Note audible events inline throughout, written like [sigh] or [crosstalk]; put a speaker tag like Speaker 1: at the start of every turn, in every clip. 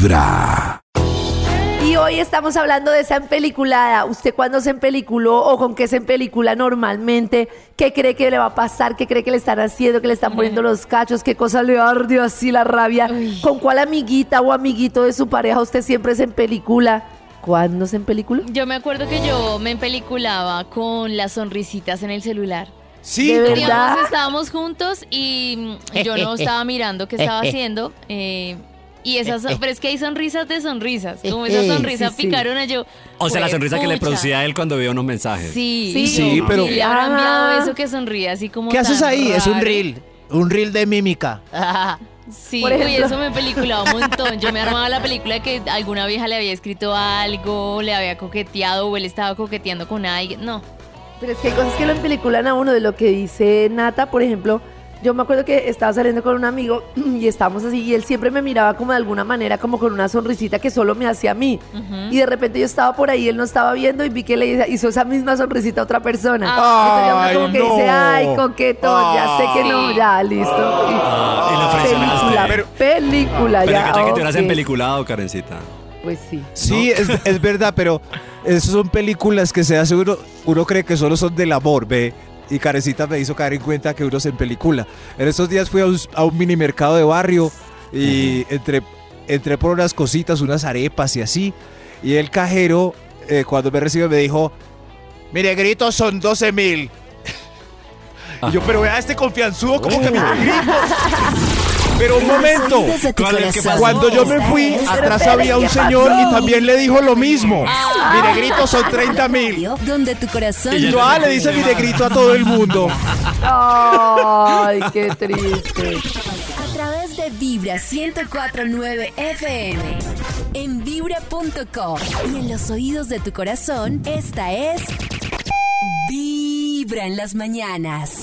Speaker 1: Vibra.
Speaker 2: Y hoy estamos hablando de esa empeliculada. ¿Usted cuándo se empeliculó o con qué se empelicula normalmente? ¿Qué cree que le va a pasar? ¿Qué cree que le están haciendo? ¿Que le están poniendo los cachos? ¿Qué cosa le arde así la rabia? ¿Con cuál amiguita o amiguito de su pareja usted siempre se empelicula? ¿Cuándo se empelicula?
Speaker 3: Yo me acuerdo que yo me empeliculaba con las sonrisitas en el celular.
Speaker 4: Sí,
Speaker 2: De verdad.
Speaker 3: Digamos, estábamos juntos y yo no estaba mirando qué estaba haciendo. [laughs] eh, y esas, pero es que hay sonrisas de sonrisas. Como esa sonrisa
Speaker 2: Sí, sí.
Speaker 3: picarona, yo.
Speaker 5: O sea, la
Speaker 3: "Jue
Speaker 5: sonrisa que le
Speaker 3: pucha".
Speaker 5: producía a él cuando veía unos mensajes.
Speaker 3: Sí,
Speaker 2: Sí.
Speaker 4: Sí, pero-
Speaker 3: Y le habrá enviado eso que sonríe así como.
Speaker 4: ¿Qué haces ahí? Es un reel. Un reel de mímica.
Speaker 3: Sí,
Speaker 2: ejemplo.
Speaker 3: eso me peliculaba un montón. Yo me armaba la película de que alguna vieja le había escrito algo, le había coqueteado o él estaba coqueteando con alguien. No.
Speaker 2: Pero es que hay cosas que lo empeliculan a uno de lo que dice Nata, por ejemplo. Yo me acuerdo que estaba saliendo con un amigo [clears throat] y estábamos así y él siempre me miraba como de alguna manera, como con una sonrisita que solo me hacía a mí. Y de repente yo estaba por ahí, él no estaba viendo y vi que le hizo esa misma sonrisita a otra persona. Entonces ya uno como
Speaker 4: Ay,
Speaker 2: que
Speaker 4: no.
Speaker 2: dice, ay, coquetón, ya sé que no,
Speaker 3: Sí.
Speaker 2: ya, listo.
Speaker 5: Ah, y
Speaker 2: película.
Speaker 4: Pero-
Speaker 2: película,
Speaker 5: Pero
Speaker 2: ya.
Speaker 5: que que te hubieras
Speaker 2: ok.
Speaker 5: empeliculado, Karencita.
Speaker 2: Pues sí.
Speaker 4: Sí, es, es verdad, pero esas son películas que se hace uno, uno cree que solo son del amor, ve. Y Carecita me hizo caer en cuenta que uno se empelicula. En estos días fui a un, a un mini mercado de barrio y entré, entré por unas cositas, unas arepas y así. Y el cajero, eh, cuando me recibió, me dijo, mire, grito son 12 mil. [laughs] Y yo, pero vea este confianzudo, como que me grito. [laughs] Pero un momento.
Speaker 6: Oídos de tu
Speaker 5: ¿Cuál es el que
Speaker 6: corazón.
Speaker 4: Cuando yo me fui, atrás había un
Speaker 2: ¿qué
Speaker 4: señor y también le dijo lo mismo. Mi negrito son 30 mil.
Speaker 6: Donde tu corazón
Speaker 5: Y
Speaker 4: Yo, ah, le dice mi negrito a todo el mundo.
Speaker 2: Ay, qué triste.
Speaker 6: a través de Vibra 1049 FM. En vibra.com. Y en los oídos de tu corazón, esta es. Vibra en las mañanas.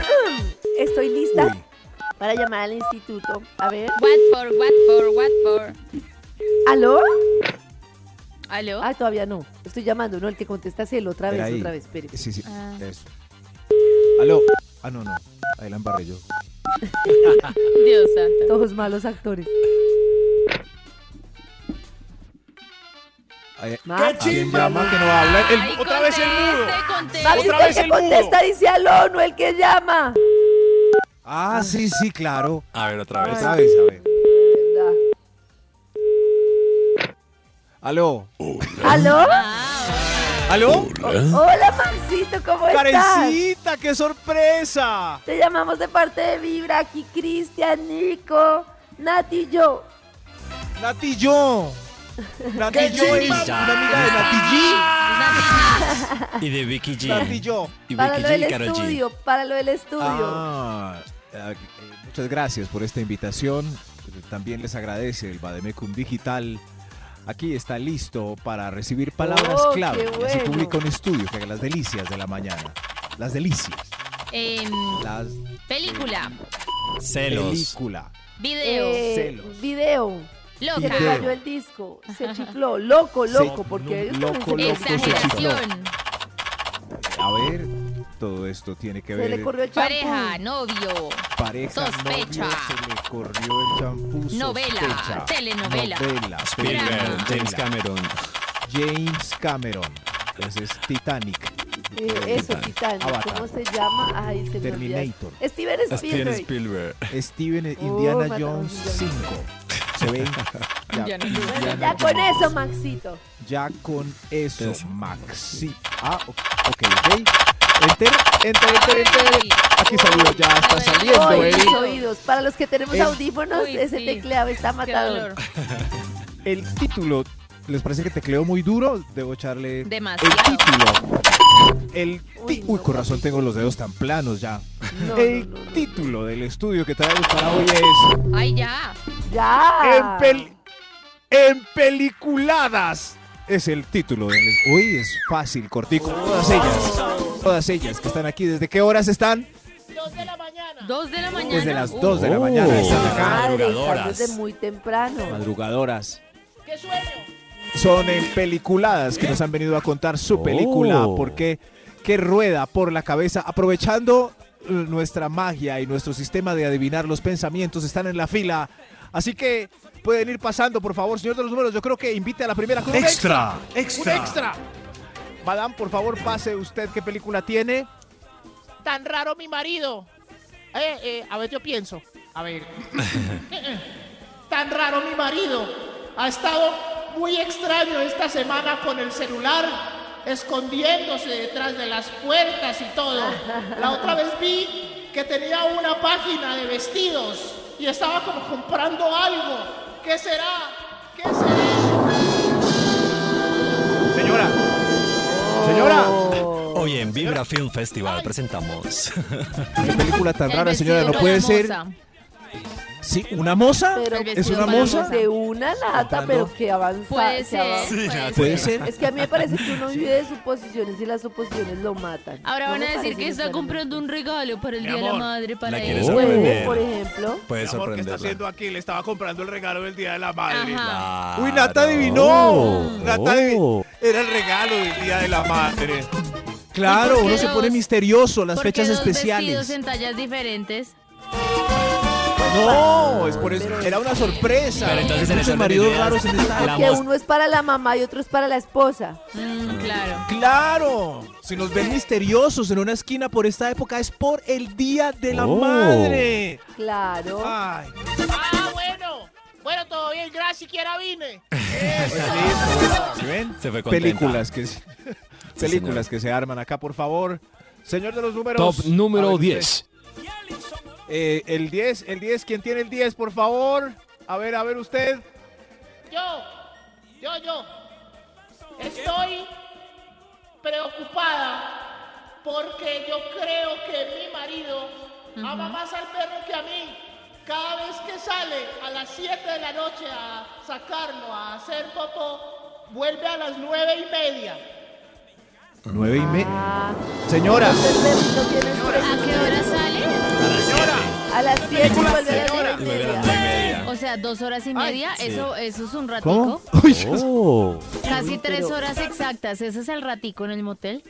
Speaker 7: [clears throat]
Speaker 2: Estoy lista
Speaker 4: Uy.
Speaker 2: para llamar al instituto. A ver.
Speaker 3: What for, what for, what for.
Speaker 2: ¿Aló?
Speaker 3: ¿Aló?
Speaker 2: Ah, todavía no. Estoy llamando, no, el que contesta es él. Otra vez,
Speaker 4: ahí.
Speaker 2: otra vez, espere.
Speaker 4: Sí, sí,
Speaker 3: Ah.
Speaker 4: eso. Aló. Ah, no, no. Ahí la embarré yo. [laughs]
Speaker 3: Dios santo.
Speaker 2: Todos malos actores. Max.
Speaker 4: ¿Quién llama que no habla? El-
Speaker 3: Ay,
Speaker 4: otra vez el mudo.
Speaker 3: conteste, conteste.
Speaker 4: Otra vez el mudo.
Speaker 2: contesta dice aló, no el que llama.
Speaker 4: Ah, sí, sí, claro.
Speaker 5: A ver, otra vez.
Speaker 4: Otra vez, a ver.
Speaker 2: ¿Verdad?
Speaker 4: Aló.
Speaker 2: ¿Aló?
Speaker 4: ¿Aló?
Speaker 2: Hola, Maxito, ¿cómo estás?
Speaker 4: Karencita, qué sorpresa.
Speaker 2: Te llamamos de parte de Vibra, aquí Cristian, Nico, Nati y yo.
Speaker 4: Nati y yo. [laughs] Nati yo es una amiga de Nati
Speaker 5: Y de Vicky
Speaker 4: G. Nati yo.
Speaker 5: Y
Speaker 2: Para
Speaker 5: Vicky
Speaker 2: lo
Speaker 5: G y
Speaker 2: del
Speaker 5: Karol G.
Speaker 2: estudio, para lo del estudio.
Speaker 4: Ah, eh, eh, muchas gracias por esta invitación. También les agradece el Bademecum Digital. Aquí está listo para recibir palabras
Speaker 2: Oh,
Speaker 4: clave.
Speaker 2: qué
Speaker 4: Y así
Speaker 2: bueno.
Speaker 4: publica un estudio que haga las delicias de la mañana. Las delicias.
Speaker 3: Em,
Speaker 4: Las
Speaker 3: película,
Speaker 5: Celos.
Speaker 4: película.
Speaker 3: video,
Speaker 2: Eh,
Speaker 4: celos.
Speaker 2: video.
Speaker 3: Loca,
Speaker 2: Se cayó el disco, se chifló, loco, loco,
Speaker 4: Sí,
Speaker 2: porque ellos
Speaker 4: loco, loco,
Speaker 3: exageración,
Speaker 4: A ver, todo esto tiene que
Speaker 2: Se le
Speaker 4: ver.
Speaker 2: corrió el champú.
Speaker 3: pareja, novio,
Speaker 4: Pareja,
Speaker 3: Sospecha.
Speaker 4: novio, se le corrió el champú.
Speaker 3: Novela,
Speaker 4: sospecha.
Speaker 3: telenovela.
Speaker 4: Novela,
Speaker 5: Spielberg. James Cameron.
Speaker 4: James Cameron. Ese es Titanic.
Speaker 2: Eh, eso, Titanic.
Speaker 4: Avatar.
Speaker 2: ¿Cómo se llama? Ay, se.
Speaker 4: Terminator.
Speaker 2: Steven
Speaker 5: Steven
Speaker 2: Spielberg.
Speaker 5: Spielberg.
Speaker 4: Steven
Speaker 2: Oh,
Speaker 4: Indiana Jones
Speaker 2: a
Speaker 4: 5. Se ve. Ya,
Speaker 3: Ya no-
Speaker 4: Indiana
Speaker 2: Ya con
Speaker 4: Jones.
Speaker 2: eso, Maxito.
Speaker 4: Ya con eso,
Speaker 5: Eso.
Speaker 4: Maxi. Ah, ok, ok. ok. Enter, enter, enter, enter. Aquí salió, ya está saliendo,
Speaker 2: Ay,
Speaker 4: eh.
Speaker 2: mis oídos. Para los que tenemos
Speaker 4: El-
Speaker 2: audífonos,
Speaker 3: Uy,
Speaker 2: ese
Speaker 3: sí.
Speaker 2: tecleado está matador.
Speaker 4: El título. ¿Les parece que tecleo muy duro? Debo echarle
Speaker 3: Demasiado.
Speaker 4: el título. El Uy, con razón tengo los dedos tan planos ya.
Speaker 2: No,
Speaker 4: el
Speaker 2: no, no, no.
Speaker 4: título del estudio que traemos para hoy es
Speaker 3: Ay, ya.
Speaker 2: Ya.
Speaker 4: En, pel- en peliculadas. Es el título del Uy, es fácil, cortico. Todas ellas, todas ellas que están aquí. ¿Desde qué horas están?
Speaker 3: Dos de la mañana.
Speaker 4: Desde las
Speaker 3: Uh,
Speaker 4: 2 de la
Speaker 5: Oh.
Speaker 4: mañana están acá.
Speaker 2: Madre,
Speaker 5: madrugadoras.
Speaker 2: desde muy temprano.
Speaker 4: Madrugadoras. Son en peliculadas que nos han venido a contar su película.
Speaker 5: Oh.
Speaker 4: Porque qué rueda por la cabeza. Aprovechando eh, nuestra magia y nuestro sistema de adivinar los pensamientos, están en la fila. Así que pueden ir pasando, por favor, señor de los números. Yo creo que invite a la primera con un
Speaker 5: Extra,
Speaker 4: Un extra. Madame, por favor, pase usted qué película tiene.
Speaker 1: tan raro mi marido. Eh, eh, a ver, yo pienso. A ver. [laughs] tan raro mi marido. Ha estado muy extraño esta semana con el celular, escondiéndose detrás de las puertas y todo. La otra vez vi que tenía una página de vestidos y estaba como comprando algo. ¿Qué será? ¿Qué será?
Speaker 4: Señora. Señora.
Speaker 2: Oh.
Speaker 5: Hoy en Vibra Film Festival presentamos.
Speaker 4: Qué película tan rara, señora. No puede ser. Sí, una moza.
Speaker 2: Pero
Speaker 4: ¿Es una moza?
Speaker 2: De una nata,
Speaker 4: Cantando.
Speaker 2: pero que avanza.
Speaker 3: Puede
Speaker 2: que
Speaker 3: ser.
Speaker 2: avanza.
Speaker 5: Sí, nada,
Speaker 4: Puede ser.
Speaker 2: Es que a mí me parece que uno vive de suposiciones y las suposiciones lo matan.
Speaker 3: Ahora
Speaker 2: No
Speaker 3: van a decir que está comprando un regalo para el
Speaker 1: Mi
Speaker 3: Día de la
Speaker 1: amor,
Speaker 3: Madre para
Speaker 5: la
Speaker 3: él.
Speaker 5: quieres
Speaker 2: Puede,
Speaker 5: sorprender.
Speaker 2: por ejemplo.
Speaker 5: Puede
Speaker 1: amor, ¿qué está haciendo aquí? Le estaba comprando el regalo del Día de la Madre.
Speaker 3: Ajá.
Speaker 4: Uy, Nata
Speaker 5: Claro.
Speaker 4: adivinó. Nata adivinó. Era el regalo del Día de la Madre. Claro,
Speaker 3: ¿Y por qué
Speaker 4: uno se
Speaker 3: dos?
Speaker 4: pone misterioso, las
Speaker 3: ¿Por qué
Speaker 4: fechas
Speaker 3: dos
Speaker 4: especiales.
Speaker 3: vestidos en tallas diferentes?
Speaker 4: No, es por eso. Era una sorpresa.
Speaker 5: Pero entonces en esas
Speaker 4: maridos raros en esta
Speaker 5: la
Speaker 2: Que uno es para la mamá y otro es para la esposa.
Speaker 3: Mm, claro.
Speaker 4: Claro, si nos ven misteriosos en una esquina por esta época es por el Día de la
Speaker 5: Oh.
Speaker 4: Madre.
Speaker 2: Claro.
Speaker 4: Ay,
Speaker 1: Ah, bueno. Bueno, todo bien, gracias, siquiera vine.
Speaker 4: ¿sí ven?
Speaker 5: Se fue.
Speaker 4: Películas que se- películas que se arman acá, por favor. Señor de los números.
Speaker 8: Top número
Speaker 4: A ver,
Speaker 8: 10.
Speaker 4: Eh, el 10, el 10, ¿quién tiene el 10, por favor? A ver, a ver usted.
Speaker 1: Yo, yo, yo. Estoy preocupada porque yo creo que mi marido ama más al perro que a mí. Cada vez que sale a las 7 de la noche a sacarlo, a hacer popó, vuelve a las 9 y media.
Speaker 4: Nueve y media.
Speaker 2: Ah,
Speaker 4: Señora.
Speaker 3: ¿A qué hora sale?
Speaker 2: A las 7 y vuelve a las nueve y media.
Speaker 3: O sea, dos horas y media. Eso, eso es un ratico. [laughs]
Speaker 5: Oh.
Speaker 3: Casi tres horas exactas. Ese es el ratico en el motel.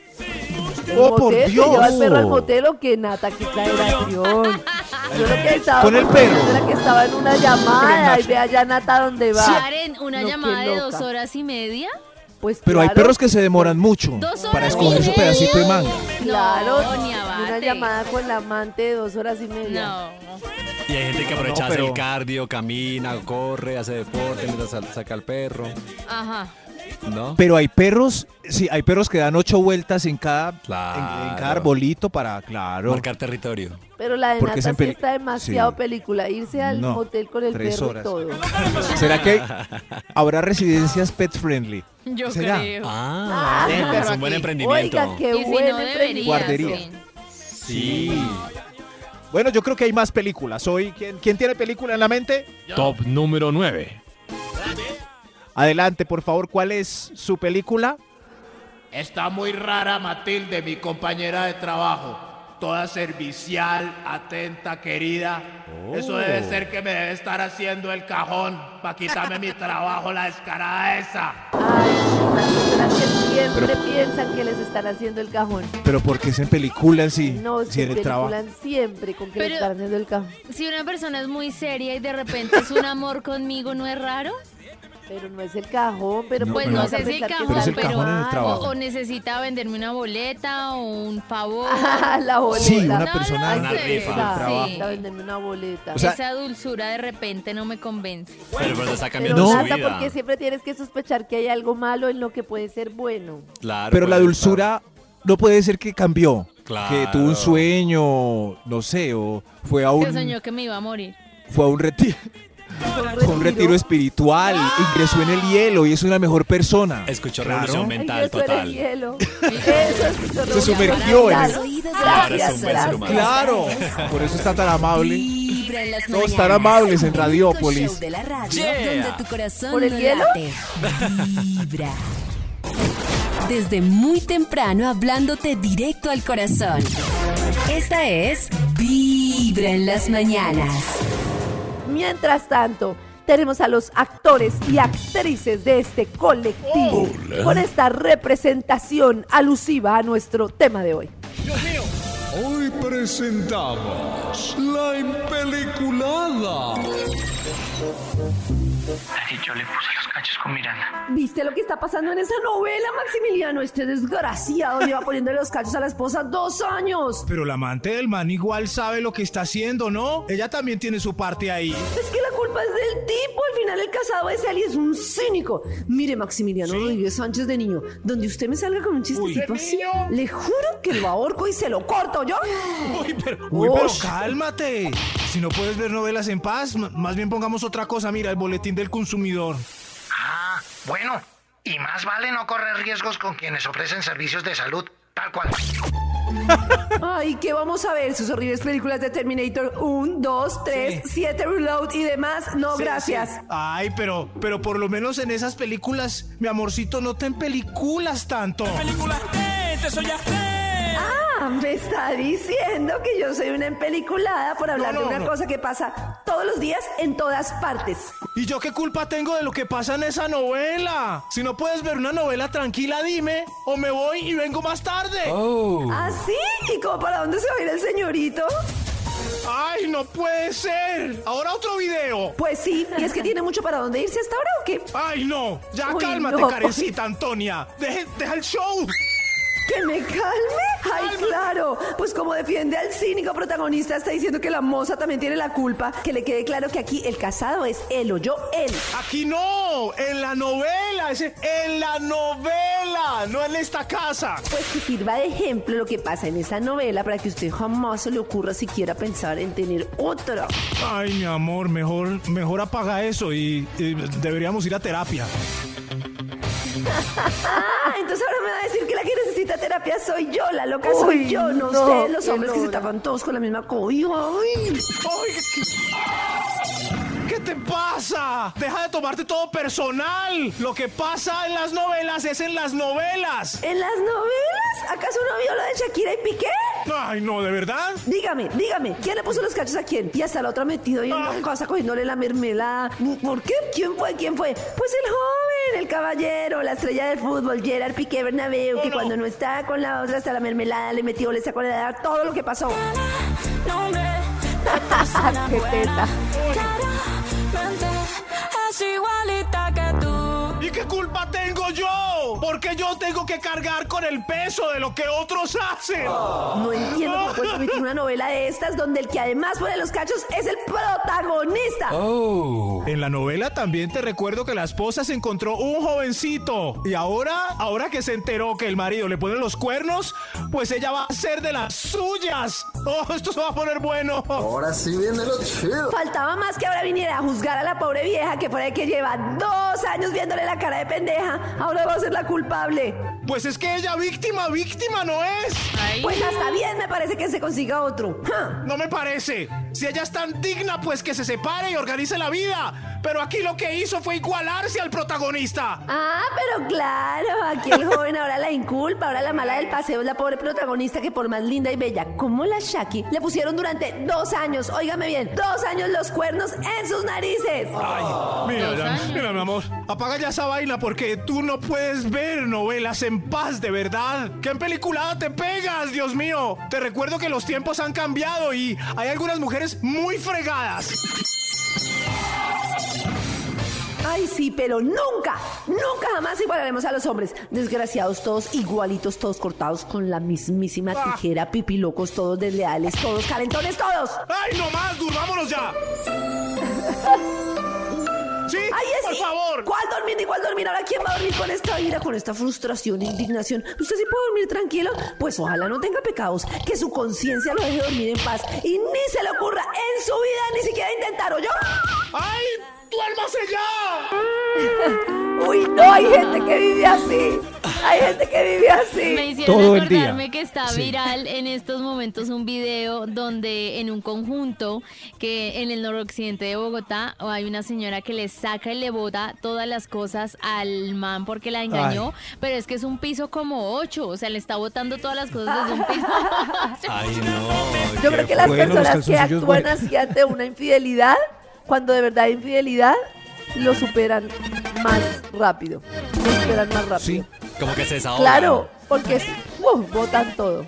Speaker 2: ¿El
Speaker 4: Oh, por
Speaker 2: motel? ¿Se
Speaker 4: Dios.
Speaker 2: lleva al perro al motel o qué, Nata? ¡Qué exageración! Yo lo que estaba
Speaker 4: Con el perro.
Speaker 2: Era que estaba en una llamada y ve allá Nata dónde va.
Speaker 3: Karen, una
Speaker 2: No,
Speaker 3: llamada de dos horas y media.
Speaker 2: Pues
Speaker 4: Pero hay
Speaker 2: claro,
Speaker 4: perros que se demoran mucho para escoger su pedacito de manga.
Speaker 2: Claro,
Speaker 3: No, ni
Speaker 2: y una llamada con la amante de dos horas y media.
Speaker 3: No.
Speaker 5: Y hay gente que aprovecha
Speaker 4: No,
Speaker 5: hace
Speaker 4: pero-
Speaker 5: el cardio, camina, corre, hace deporte mientras saca al perro.
Speaker 3: Ajá.
Speaker 5: ¿No?
Speaker 4: Pero hay perros, sí, hay perros que dan ocho vueltas en cada, en- en,
Speaker 5: Claro.
Speaker 4: cada arbolito para, claro.
Speaker 5: Marcar territorio.
Speaker 2: Pero la de
Speaker 4: Porque es
Speaker 2: Nata sí está demasiado
Speaker 4: Sí.
Speaker 2: película. Irse al
Speaker 4: No,
Speaker 2: motel con el
Speaker 4: tres
Speaker 2: perro
Speaker 4: horas.
Speaker 2: y todo.
Speaker 4: ¿Será que [laughs] habrá residencias pet friendly?
Speaker 3: Yo
Speaker 4: ¿Será?
Speaker 3: creo.
Speaker 5: Ah,
Speaker 2: Ah.
Speaker 5: es un buen emprendimiento.
Speaker 2: Oiga, qué
Speaker 3: y si
Speaker 2: buen
Speaker 3: no debería.
Speaker 2: emprendimiento.
Speaker 4: Guardería.
Speaker 3: sí.
Speaker 4: Sí. Bueno, yo creo que hay más películas. Hoy, ¿quién, quién tiene película en la mente?
Speaker 8: Top número 9.
Speaker 4: Adelante, por favor, ¿cuál es su película?
Speaker 1: Está muy rara Matilde, mi compañera de trabajo. Toda servicial, atenta, querida. Eso debe ser que me debe estar haciendo el cajón para quitarme mi [laughs] trabajo, la descarada esa.
Speaker 2: Ay, las personas que siempre piensan que les están haciendo el cajón.
Speaker 4: Pero porque es en película sí,
Speaker 2: No,
Speaker 4: sí
Speaker 2: se
Speaker 4: en el trabajo.
Speaker 2: peliculan siempre con que les
Speaker 3: Pero-
Speaker 2: están haciendo el cajón.
Speaker 3: Si una persona es muy seria y de repente es un amor conmigo, ¿no es raro?
Speaker 2: Pero no es el cajón, pero
Speaker 4: No,
Speaker 3: Pues
Speaker 4: pero-
Speaker 3: no sé si el cajón,
Speaker 4: Pero es el
Speaker 3: pero,
Speaker 4: cajón en el
Speaker 3: o-
Speaker 4: trabajo.
Speaker 3: o, necesita venderme una boleta o un favor. [laughs]
Speaker 2: La boleta.
Speaker 4: Sí, una
Speaker 3: No,
Speaker 4: persona
Speaker 5: Una rifa.
Speaker 2: Sí, venderme una boleta.
Speaker 4: O sea-
Speaker 3: Esa dulzura de repente no me convence.
Speaker 5: Pero, pero está
Speaker 2: pero
Speaker 5: cambiando
Speaker 4: No.
Speaker 5: su
Speaker 2: Nata,
Speaker 5: vida.
Speaker 2: porque siempre tienes que sospechar que hay algo malo en lo que puede ser bueno.
Speaker 5: Claro,
Speaker 4: Pero la dulzura no puede ser que cambió.
Speaker 5: Claro.
Speaker 4: Que tuvo un sueño, no sé, o fue a
Speaker 3: Se
Speaker 4: un,
Speaker 3: soñó que me iba a morir.
Speaker 4: fue a un retiro.
Speaker 3: Con un retiro espiritual, ingresó en el hielo y es una mejor persona.
Speaker 5: Escuchó
Speaker 3: Claro.
Speaker 5: revolución mental total.
Speaker 2: hielo. [laughs] Eso es
Speaker 3: Se sumergió en el...
Speaker 5: humano.
Speaker 3: Claro, por eso está tan amable.
Speaker 6: Vibra en las
Speaker 3: Todos tan amables en Radiópolis.
Speaker 6: show de la radio
Speaker 5: Yeah.
Speaker 6: donde tu corazón
Speaker 2: ¿Por el
Speaker 6: no
Speaker 2: hielo?
Speaker 6: late. Vibra. Desde muy temprano hablándote directo al corazón. Esta es Vibra en las mañanas.
Speaker 2: Mientras tanto, tenemos a los actores y actrices de este colectivo con esta representación alusiva a nuestro tema de hoy.
Speaker 9: Hoy presentamos la impeliculada.
Speaker 10: yo le puse los cachos con Miranda.
Speaker 2: ¿Viste lo que está pasando en esa novela, Maximiliano? Este desgraciado le va poniendo los cachos a la esposa dos años.
Speaker 4: Pero la amante del man igual sabe lo que está haciendo, ¿no? Ella también tiene su parte ahí.
Speaker 2: Es que la culpa es del tipo. Al final el casado es él y es un cínico. Mire, Maximiliano Rodríguez Sánchez de niño, donde usted me salga con un chistecito así, le juro que lo ahorco y se lo corto yo. [gasps]
Speaker 4: Uy, pero, uy, pero cálmate. Si no puedes ver novelas en paz, más bien pongamos otra cosa. Mira, el boletín del consumidor.
Speaker 10: Ah, bueno. Y más vale no correr riesgos con quienes ofrecen servicios de salud, tal cual.
Speaker 2: Ay, ¿qué vamos a ver? Sus horribles películas de Terminator 1, 2, 3, 7 Reload y demás. No,
Speaker 4: Sí,
Speaker 2: gracias.
Speaker 4: sí. Ay, pero, pero por lo menos en esas películas, mi amorcito, no te en películas tanto.
Speaker 2: Ah, me está diciendo que yo soy una empeliculada por hablar
Speaker 4: No, no,
Speaker 2: de una
Speaker 4: no.
Speaker 2: cosa que pasa todos los días en todas partes.
Speaker 4: ¿Y yo qué culpa tengo de lo que pasa en esa novela? Si no puedes ver una novela tranquila, dime, o me voy y vengo más tarde.
Speaker 2: ¿Ah, sí? ¿Y cómo para dónde se va a ir el señorito?
Speaker 4: ¡Ay, no puede ser! Ahora otro video.
Speaker 2: Pues sí, y es que tiene mucho para dónde irse hasta ahora o qué?
Speaker 4: ¡Ay, no! Ya
Speaker 2: Uy,
Speaker 4: cálmate,
Speaker 2: no.
Speaker 4: Karencita Antonia. Deje- deja el show.
Speaker 2: ¿Que me calme? ¡Ay, claro! Pues como defiende al cínico protagonista, está diciendo que la moza también tiene la culpa. Que le quede claro que aquí el casado es él o yo, él.
Speaker 4: Aquí no, en la novela, ese, en la novela, no en esta casa.
Speaker 2: Pues que sirva de ejemplo lo que pasa en esa novela para que usted jamás se le ocurra siquiera pensar en tener otra.
Speaker 4: Ay, mi amor, mejor, mejor apaga eso y, y deberíamos ir a terapia.
Speaker 2: Ah, entonces ahora me va a decir que la que necesita terapia soy yo, la loca Uy, soy yo, no, no, ustedes los hombres que se tapan todos con la misma cobija. Ay.
Speaker 4: Ay, ¿qué, qué te pasa? Deja de tomarte todo personal. Lo que pasa en las novelas es en las novelas.
Speaker 2: ¿En las novelas? ¿Acaso no vio lo de Shakira y Piqué?
Speaker 4: Ay, no, ¿de verdad?
Speaker 2: Dígame, dígame, ¿quién le puso los cachos a quién? Y hasta la otra metido ahí en una casa cogiéndole la mermelada. ¿Por qué? ¿Quién fue? ¿Quién fue? Pues el joven, el caballero, la estrella del fútbol, Gerard Piqué Bernabéu, que
Speaker 4: no.
Speaker 2: cuando no está con la otra hasta la mermelada le metió, le sacó la edad, todo lo que pasó. [laughs] ¡Qué teta!
Speaker 4: ¿Y qué culpa tengo yo? Porque yo tengo que cargar con el peso de lo que otros hacen.
Speaker 2: No entiendo cómo puedes permitir una novela de estas donde el que además pone los cachos es el protagonista.
Speaker 4: En la novela también te recuerdo que la esposa se encontró un jovencito. Y ahora, ahora que se enteró que el marido le pone los cuernos, pues ella va a ser de las suyas. Oh, esto se va a poner bueno.
Speaker 9: Ahora sí viene lo chido.
Speaker 2: Faltaba más que ahora viniera a juzgar a la pobre vieja que fuera de que lleva dos años viéndole la cara de pendeja. Ahora va a ser la culpable.
Speaker 4: Pues es que ella víctima, víctima no es.
Speaker 11: Ay,
Speaker 2: Pues hasta bien me parece que se consiga otro. Ja.
Speaker 4: No me parece. Si ella es tan digna, pues que se separe y organice la vida. Pero aquí lo que hizo fue igualarse al protagonista.
Speaker 2: Ah, pero claro, aquí el joven ahora la inculpa, ahora la mala del paseo es la pobre protagonista que por más linda y bella como la Shaki le pusieron durante dos años, óigame bien, dos años los cuernos en sus narices.
Speaker 4: Mira,
Speaker 11: Dos
Speaker 4: ya-
Speaker 11: años.
Speaker 4: mira, mi amor, apaga ya esa vaina porque tú no puedes ver novelas en paz, de verdad. ¿Qué en peliculada te pegas, Dios mío? Te recuerdo que los tiempos han cambiado y hay algunas mujeres muy fregadas.
Speaker 2: Ay, sí, pero nunca, nunca jamás igualaremos a los hombres. Desgraciados todos, igualitos, todos cortados con la mismísima
Speaker 4: Ah.
Speaker 2: tijera, pipilocos, todos desleales, todos calentones, todos.
Speaker 4: ¡Ay, no más, durmámonos ya! [laughs]
Speaker 1: Sí,
Speaker 2: Ay, es
Speaker 1: por favor.
Speaker 2: ¿Cuál dormir ni cuál dormir? Ahora, ¿quién va a dormir con esta ira, con esta frustración, indignación? ¿Usted sí puede dormir tranquilo? Pues ojalá no tenga pecados, que su conciencia lo deje dormir en paz y ni se le ocurra en su vida ni siquiera intentar, ¿o yo?
Speaker 1: ¡Ay! ¡Duérmase ya! [laughs]
Speaker 2: Uy, no, hay gente que vive así. Hay gente que vive
Speaker 3: Me
Speaker 2: así.
Speaker 3: hicieron
Speaker 4: Todo el día.
Speaker 3: que está
Speaker 4: Sí.
Speaker 3: viral en estos momentos un video donde en un conjunto que en el noroccidente de Bogotá hay una señora que le saca y le bota todas las cosas al man porque la engañó, pero es que es un piso como ocho, o sea, le está botando todas las cosas desde un piso. [laughs]
Speaker 5: Ay, no.
Speaker 2: Yo creo que las
Speaker 4: bueno,
Speaker 2: personas que actúan así ante una infidelidad, cuando de verdad hay infidelidad, lo superan más rápido. Lo superan más rápido.
Speaker 4: Sí.
Speaker 5: Como que se desahoga.
Speaker 2: Claro, porque es, uf, botan todo.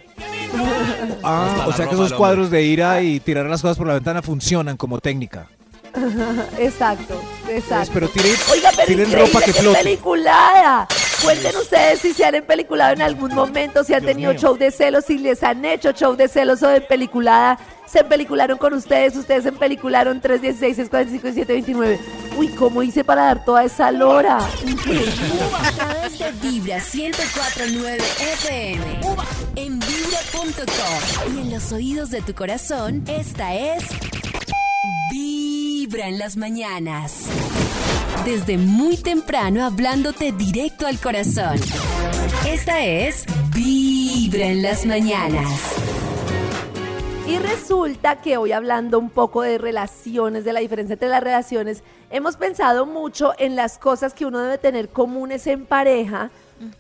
Speaker 4: Ah, o sea que esos cuadros de ira y tirar las cosas por la ventana funcionan como técnica. [laughs]
Speaker 2: Exacto, exacto.
Speaker 4: Pero tiren,
Speaker 2: Oiga, pero
Speaker 4: tiren ropa que
Speaker 2: que
Speaker 4: flote.
Speaker 2: peliculada. Cuenten ustedes si se han empeliculado en algún momento, si han
Speaker 4: Dios
Speaker 2: tenido
Speaker 4: mío.
Speaker 2: show de celos, si les han hecho show de celos o de peliculada. Se empelicularon con ustedes, ustedes se empelicularon 316, 645 y 729. Uy, ¿cómo hice para dar toda esa lora? Increíble.
Speaker 6: A través de Vibra 104.9 FM. En vibra.com. Y en los oídos de tu corazón, esta es... Vibra en las mañanas. Desde muy temprano hablándote directo al corazón. Esta es Vibra en las mañanas.
Speaker 2: Y resulta que hoy hablando un poco de relaciones, de la diferencia entre las relaciones, hemos pensado mucho en las cosas que uno debe tener comunes en pareja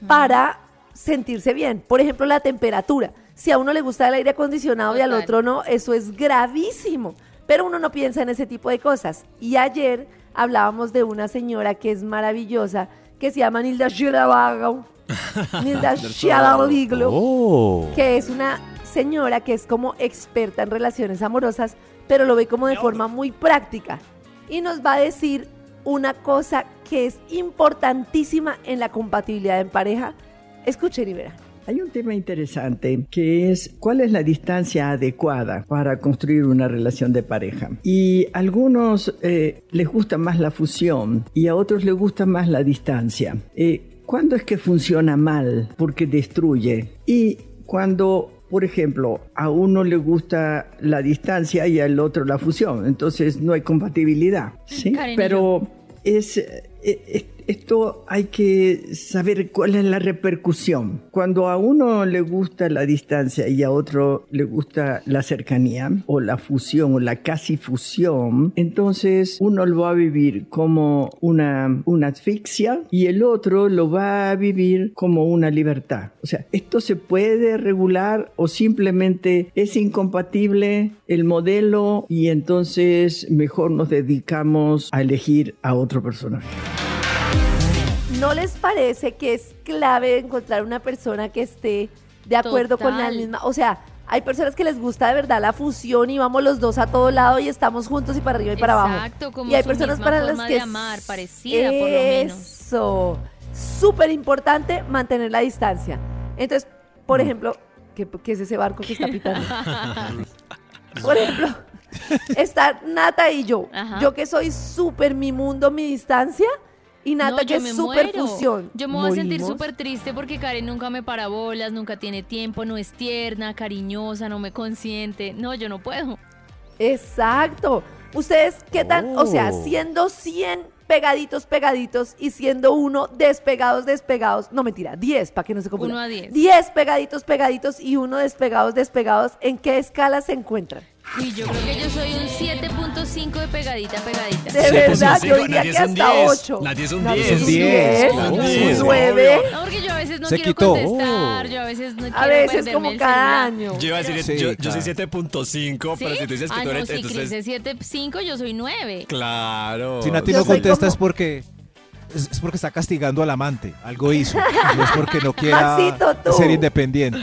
Speaker 2: para sentirse bien. Por ejemplo, la temperatura. Si a uno le gusta el aire acondicionado y al otro no, eso es gravísimo. Pero uno no piensa en ese tipo de cosas. Y ayer hablábamos de una señora que es maravillosa, que se llama Nilda Shirabago. [laughs] Nilda Shirabago
Speaker 4: Oh.
Speaker 2: que es una señora que es como experta en relaciones amorosas, pero lo ve como de forma muy práctica. Y nos va a decir una cosa que es importantísima en la compatibilidad en pareja. Escuchen y verán.
Speaker 12: Hay un tema interesante que es cuál es la distancia adecuada para construir una relación de pareja. Y a algunos eh, les gusta más la fusión y a otros les gusta más la distancia. Eh, ¿Cuándo es que funciona mal? Porque destruye. Y cuando, por ejemplo, a uno le gusta la distancia y al otro la fusión, entonces no hay compatibilidad. ¿sí?
Speaker 3: Karen
Speaker 12: Pero es, eh, eh, esto hay que saber cuál es la repercusión. Cuando a uno le gusta la distancia y a otro le gusta la cercanía o la fusión o la casi fusión, entonces uno lo va a vivir como una, asfixia y el otro lo va a vivir como una libertad. O sea, esto se puede regular o simplemente es incompatible el modelo y entonces mejor nos dedicamos a elegir a otro personaje.
Speaker 2: ¿No les parece que es clave encontrar una persona que esté de acuerdo con la misma? O sea, hay personas que les gusta de verdad la fusión y vamos los dos a todo lado y estamos juntos y para arriba y para abajo.
Speaker 3: Exacto, como
Speaker 2: y hay
Speaker 3: su
Speaker 2: personas
Speaker 3: misma
Speaker 2: para las que
Speaker 3: de amar, parecida, por lo menos.
Speaker 2: Eso, súper importante mantener la distancia. Entonces,
Speaker 3: Mm.
Speaker 2: por ejemplo, ¿qué, qué es ese barco que está [laughs] pitando? [laughs] por ejemplo, está Nata y yo.
Speaker 3: Ajá.
Speaker 2: Yo que soy súper mi mundo, mi distancia. Y Nata
Speaker 3: No,
Speaker 2: que
Speaker 3: yo me
Speaker 2: es súper
Speaker 3: muero.
Speaker 2: fusión.
Speaker 3: Yo me voy a sentir súper triste porque Karen nunca me para bolas, nunca tiene tiempo, no es tierna, cariñosa, no me consiente. No, yo no puedo.
Speaker 2: Exacto. Ustedes, ¿qué tan? O sea,
Speaker 4: Oh.
Speaker 2: siendo 100 pegaditos, pegaditos y siendo uno despegados, despegados. No, mentira, 10, para que no se confunda.
Speaker 3: Uno a 10.
Speaker 2: 10 pegaditos, pegaditos y uno despegados, despegados. ¿En qué escala se encuentran?
Speaker 3: Y yo creo que yo soy un 7.5 de pegadita, pegadita.
Speaker 2: De verdad, yo diría
Speaker 5: nadie
Speaker 2: que
Speaker 5: es un
Speaker 2: hasta
Speaker 5: 10,
Speaker 2: 8.
Speaker 5: nadie es un
Speaker 2: Nadie
Speaker 5: 10.
Speaker 2: es un
Speaker 4: Un 10,
Speaker 2: 10,
Speaker 4: claro.
Speaker 2: un
Speaker 5: Sí,
Speaker 2: 9.
Speaker 3: No, porque yo a veces no
Speaker 4: Se
Speaker 3: quiero
Speaker 4: quitó.
Speaker 3: contestar, yo a veces no quiero
Speaker 2: A veces como cada año.
Speaker 5: Yo iba a decir, yo, soy 7.5,
Speaker 3: ¿Sí?
Speaker 5: pero si tú dices que
Speaker 3: ah,
Speaker 5: tú eres,
Speaker 3: si Cris es 7.5, yo soy 9.
Speaker 5: Claro.
Speaker 4: Si Nati no contesta es porque es, porque está castigando al amante. Algo hizo. [laughs] No es porque no quiera ser independiente.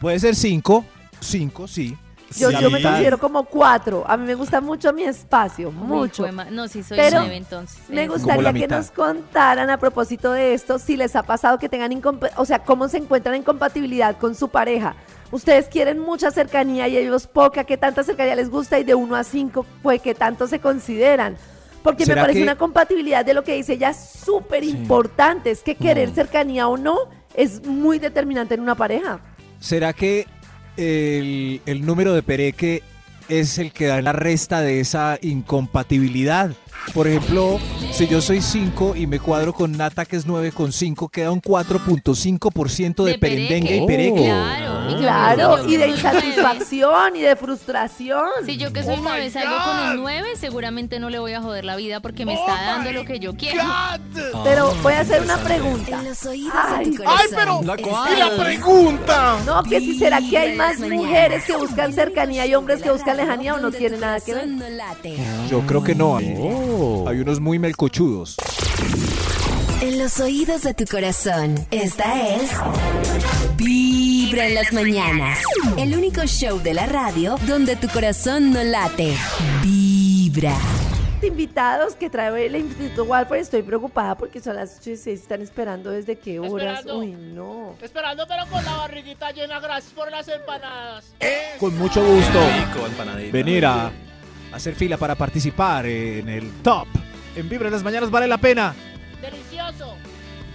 Speaker 4: Puede ser cinco, cinco, sí.
Speaker 2: Yo, yo me considero como 4. A mí me gusta mucho mi espacio, mucho.
Speaker 3: No, sí soy
Speaker 2: Pero
Speaker 3: 9 entonces.
Speaker 2: Me gustaría que nos contaran a propósito de esto si les ha pasado que tengan o sea, cómo se encuentran en compatibilidad con su pareja. Ustedes quieren mucha cercanía y ellos poca, qué tanta cercanía les gusta y de 1 a 5, pues qué tanto se consideran. Porque me
Speaker 4: ¿Será
Speaker 2: parece
Speaker 4: que-
Speaker 2: una compatibilidad de lo que dice ella súper importante. Es que querer
Speaker 4: Mm.
Speaker 2: cercanía o no es muy determinante en una pareja.
Speaker 4: ¿Será que el, el número de Pereque es el que da la resta de esa incompatibilidad? Por ejemplo, si yo soy 5 y me cuadro con Nata que es 9,5, queda un 4.5% de,
Speaker 3: De
Speaker 4: perendengue y
Speaker 3: pereque.
Speaker 4: pereque.
Speaker 3: Claro. Y
Speaker 2: Claro, y de insatisfacción y de frustración.
Speaker 3: Si yo que soy nueve salgo con un 9, seguramente no le voy a joder la vida porque me está dando lo que yo quiero.
Speaker 2: Pero voy a hacer una pregunta.
Speaker 6: En los oídos
Speaker 2: Ay,
Speaker 6: de tu corazón.
Speaker 1: ¡Ay, pero!
Speaker 5: ¿La
Speaker 1: ¡Y
Speaker 5: cual?
Speaker 1: la pregunta!
Speaker 2: No, que si será que hay más mujeres que buscan cercanía y hombres que buscan lejanía o no tiene nada que ver.
Speaker 4: Yo creo que no. Hay,
Speaker 5: Oh.
Speaker 4: hay unos muy melcochudos.
Speaker 6: En los oídos de tu corazón, esta es Vibra en las mañanas. El único show de la radio donde tu corazón no late. Vibra.
Speaker 2: Invitados que trae el Instituto Walford, estoy preocupada porque son las 8 y 6, están esperando desde qué horas.
Speaker 1: Esperando.
Speaker 2: Uy, no.
Speaker 1: Esperando, pero con la barriguita llena. Gracias por las empanadas.
Speaker 4: Con mucho gusto. Venir a hacer fila para participar en el top. En Vibra en las mañanas vale la pena.
Speaker 1: Delicioso.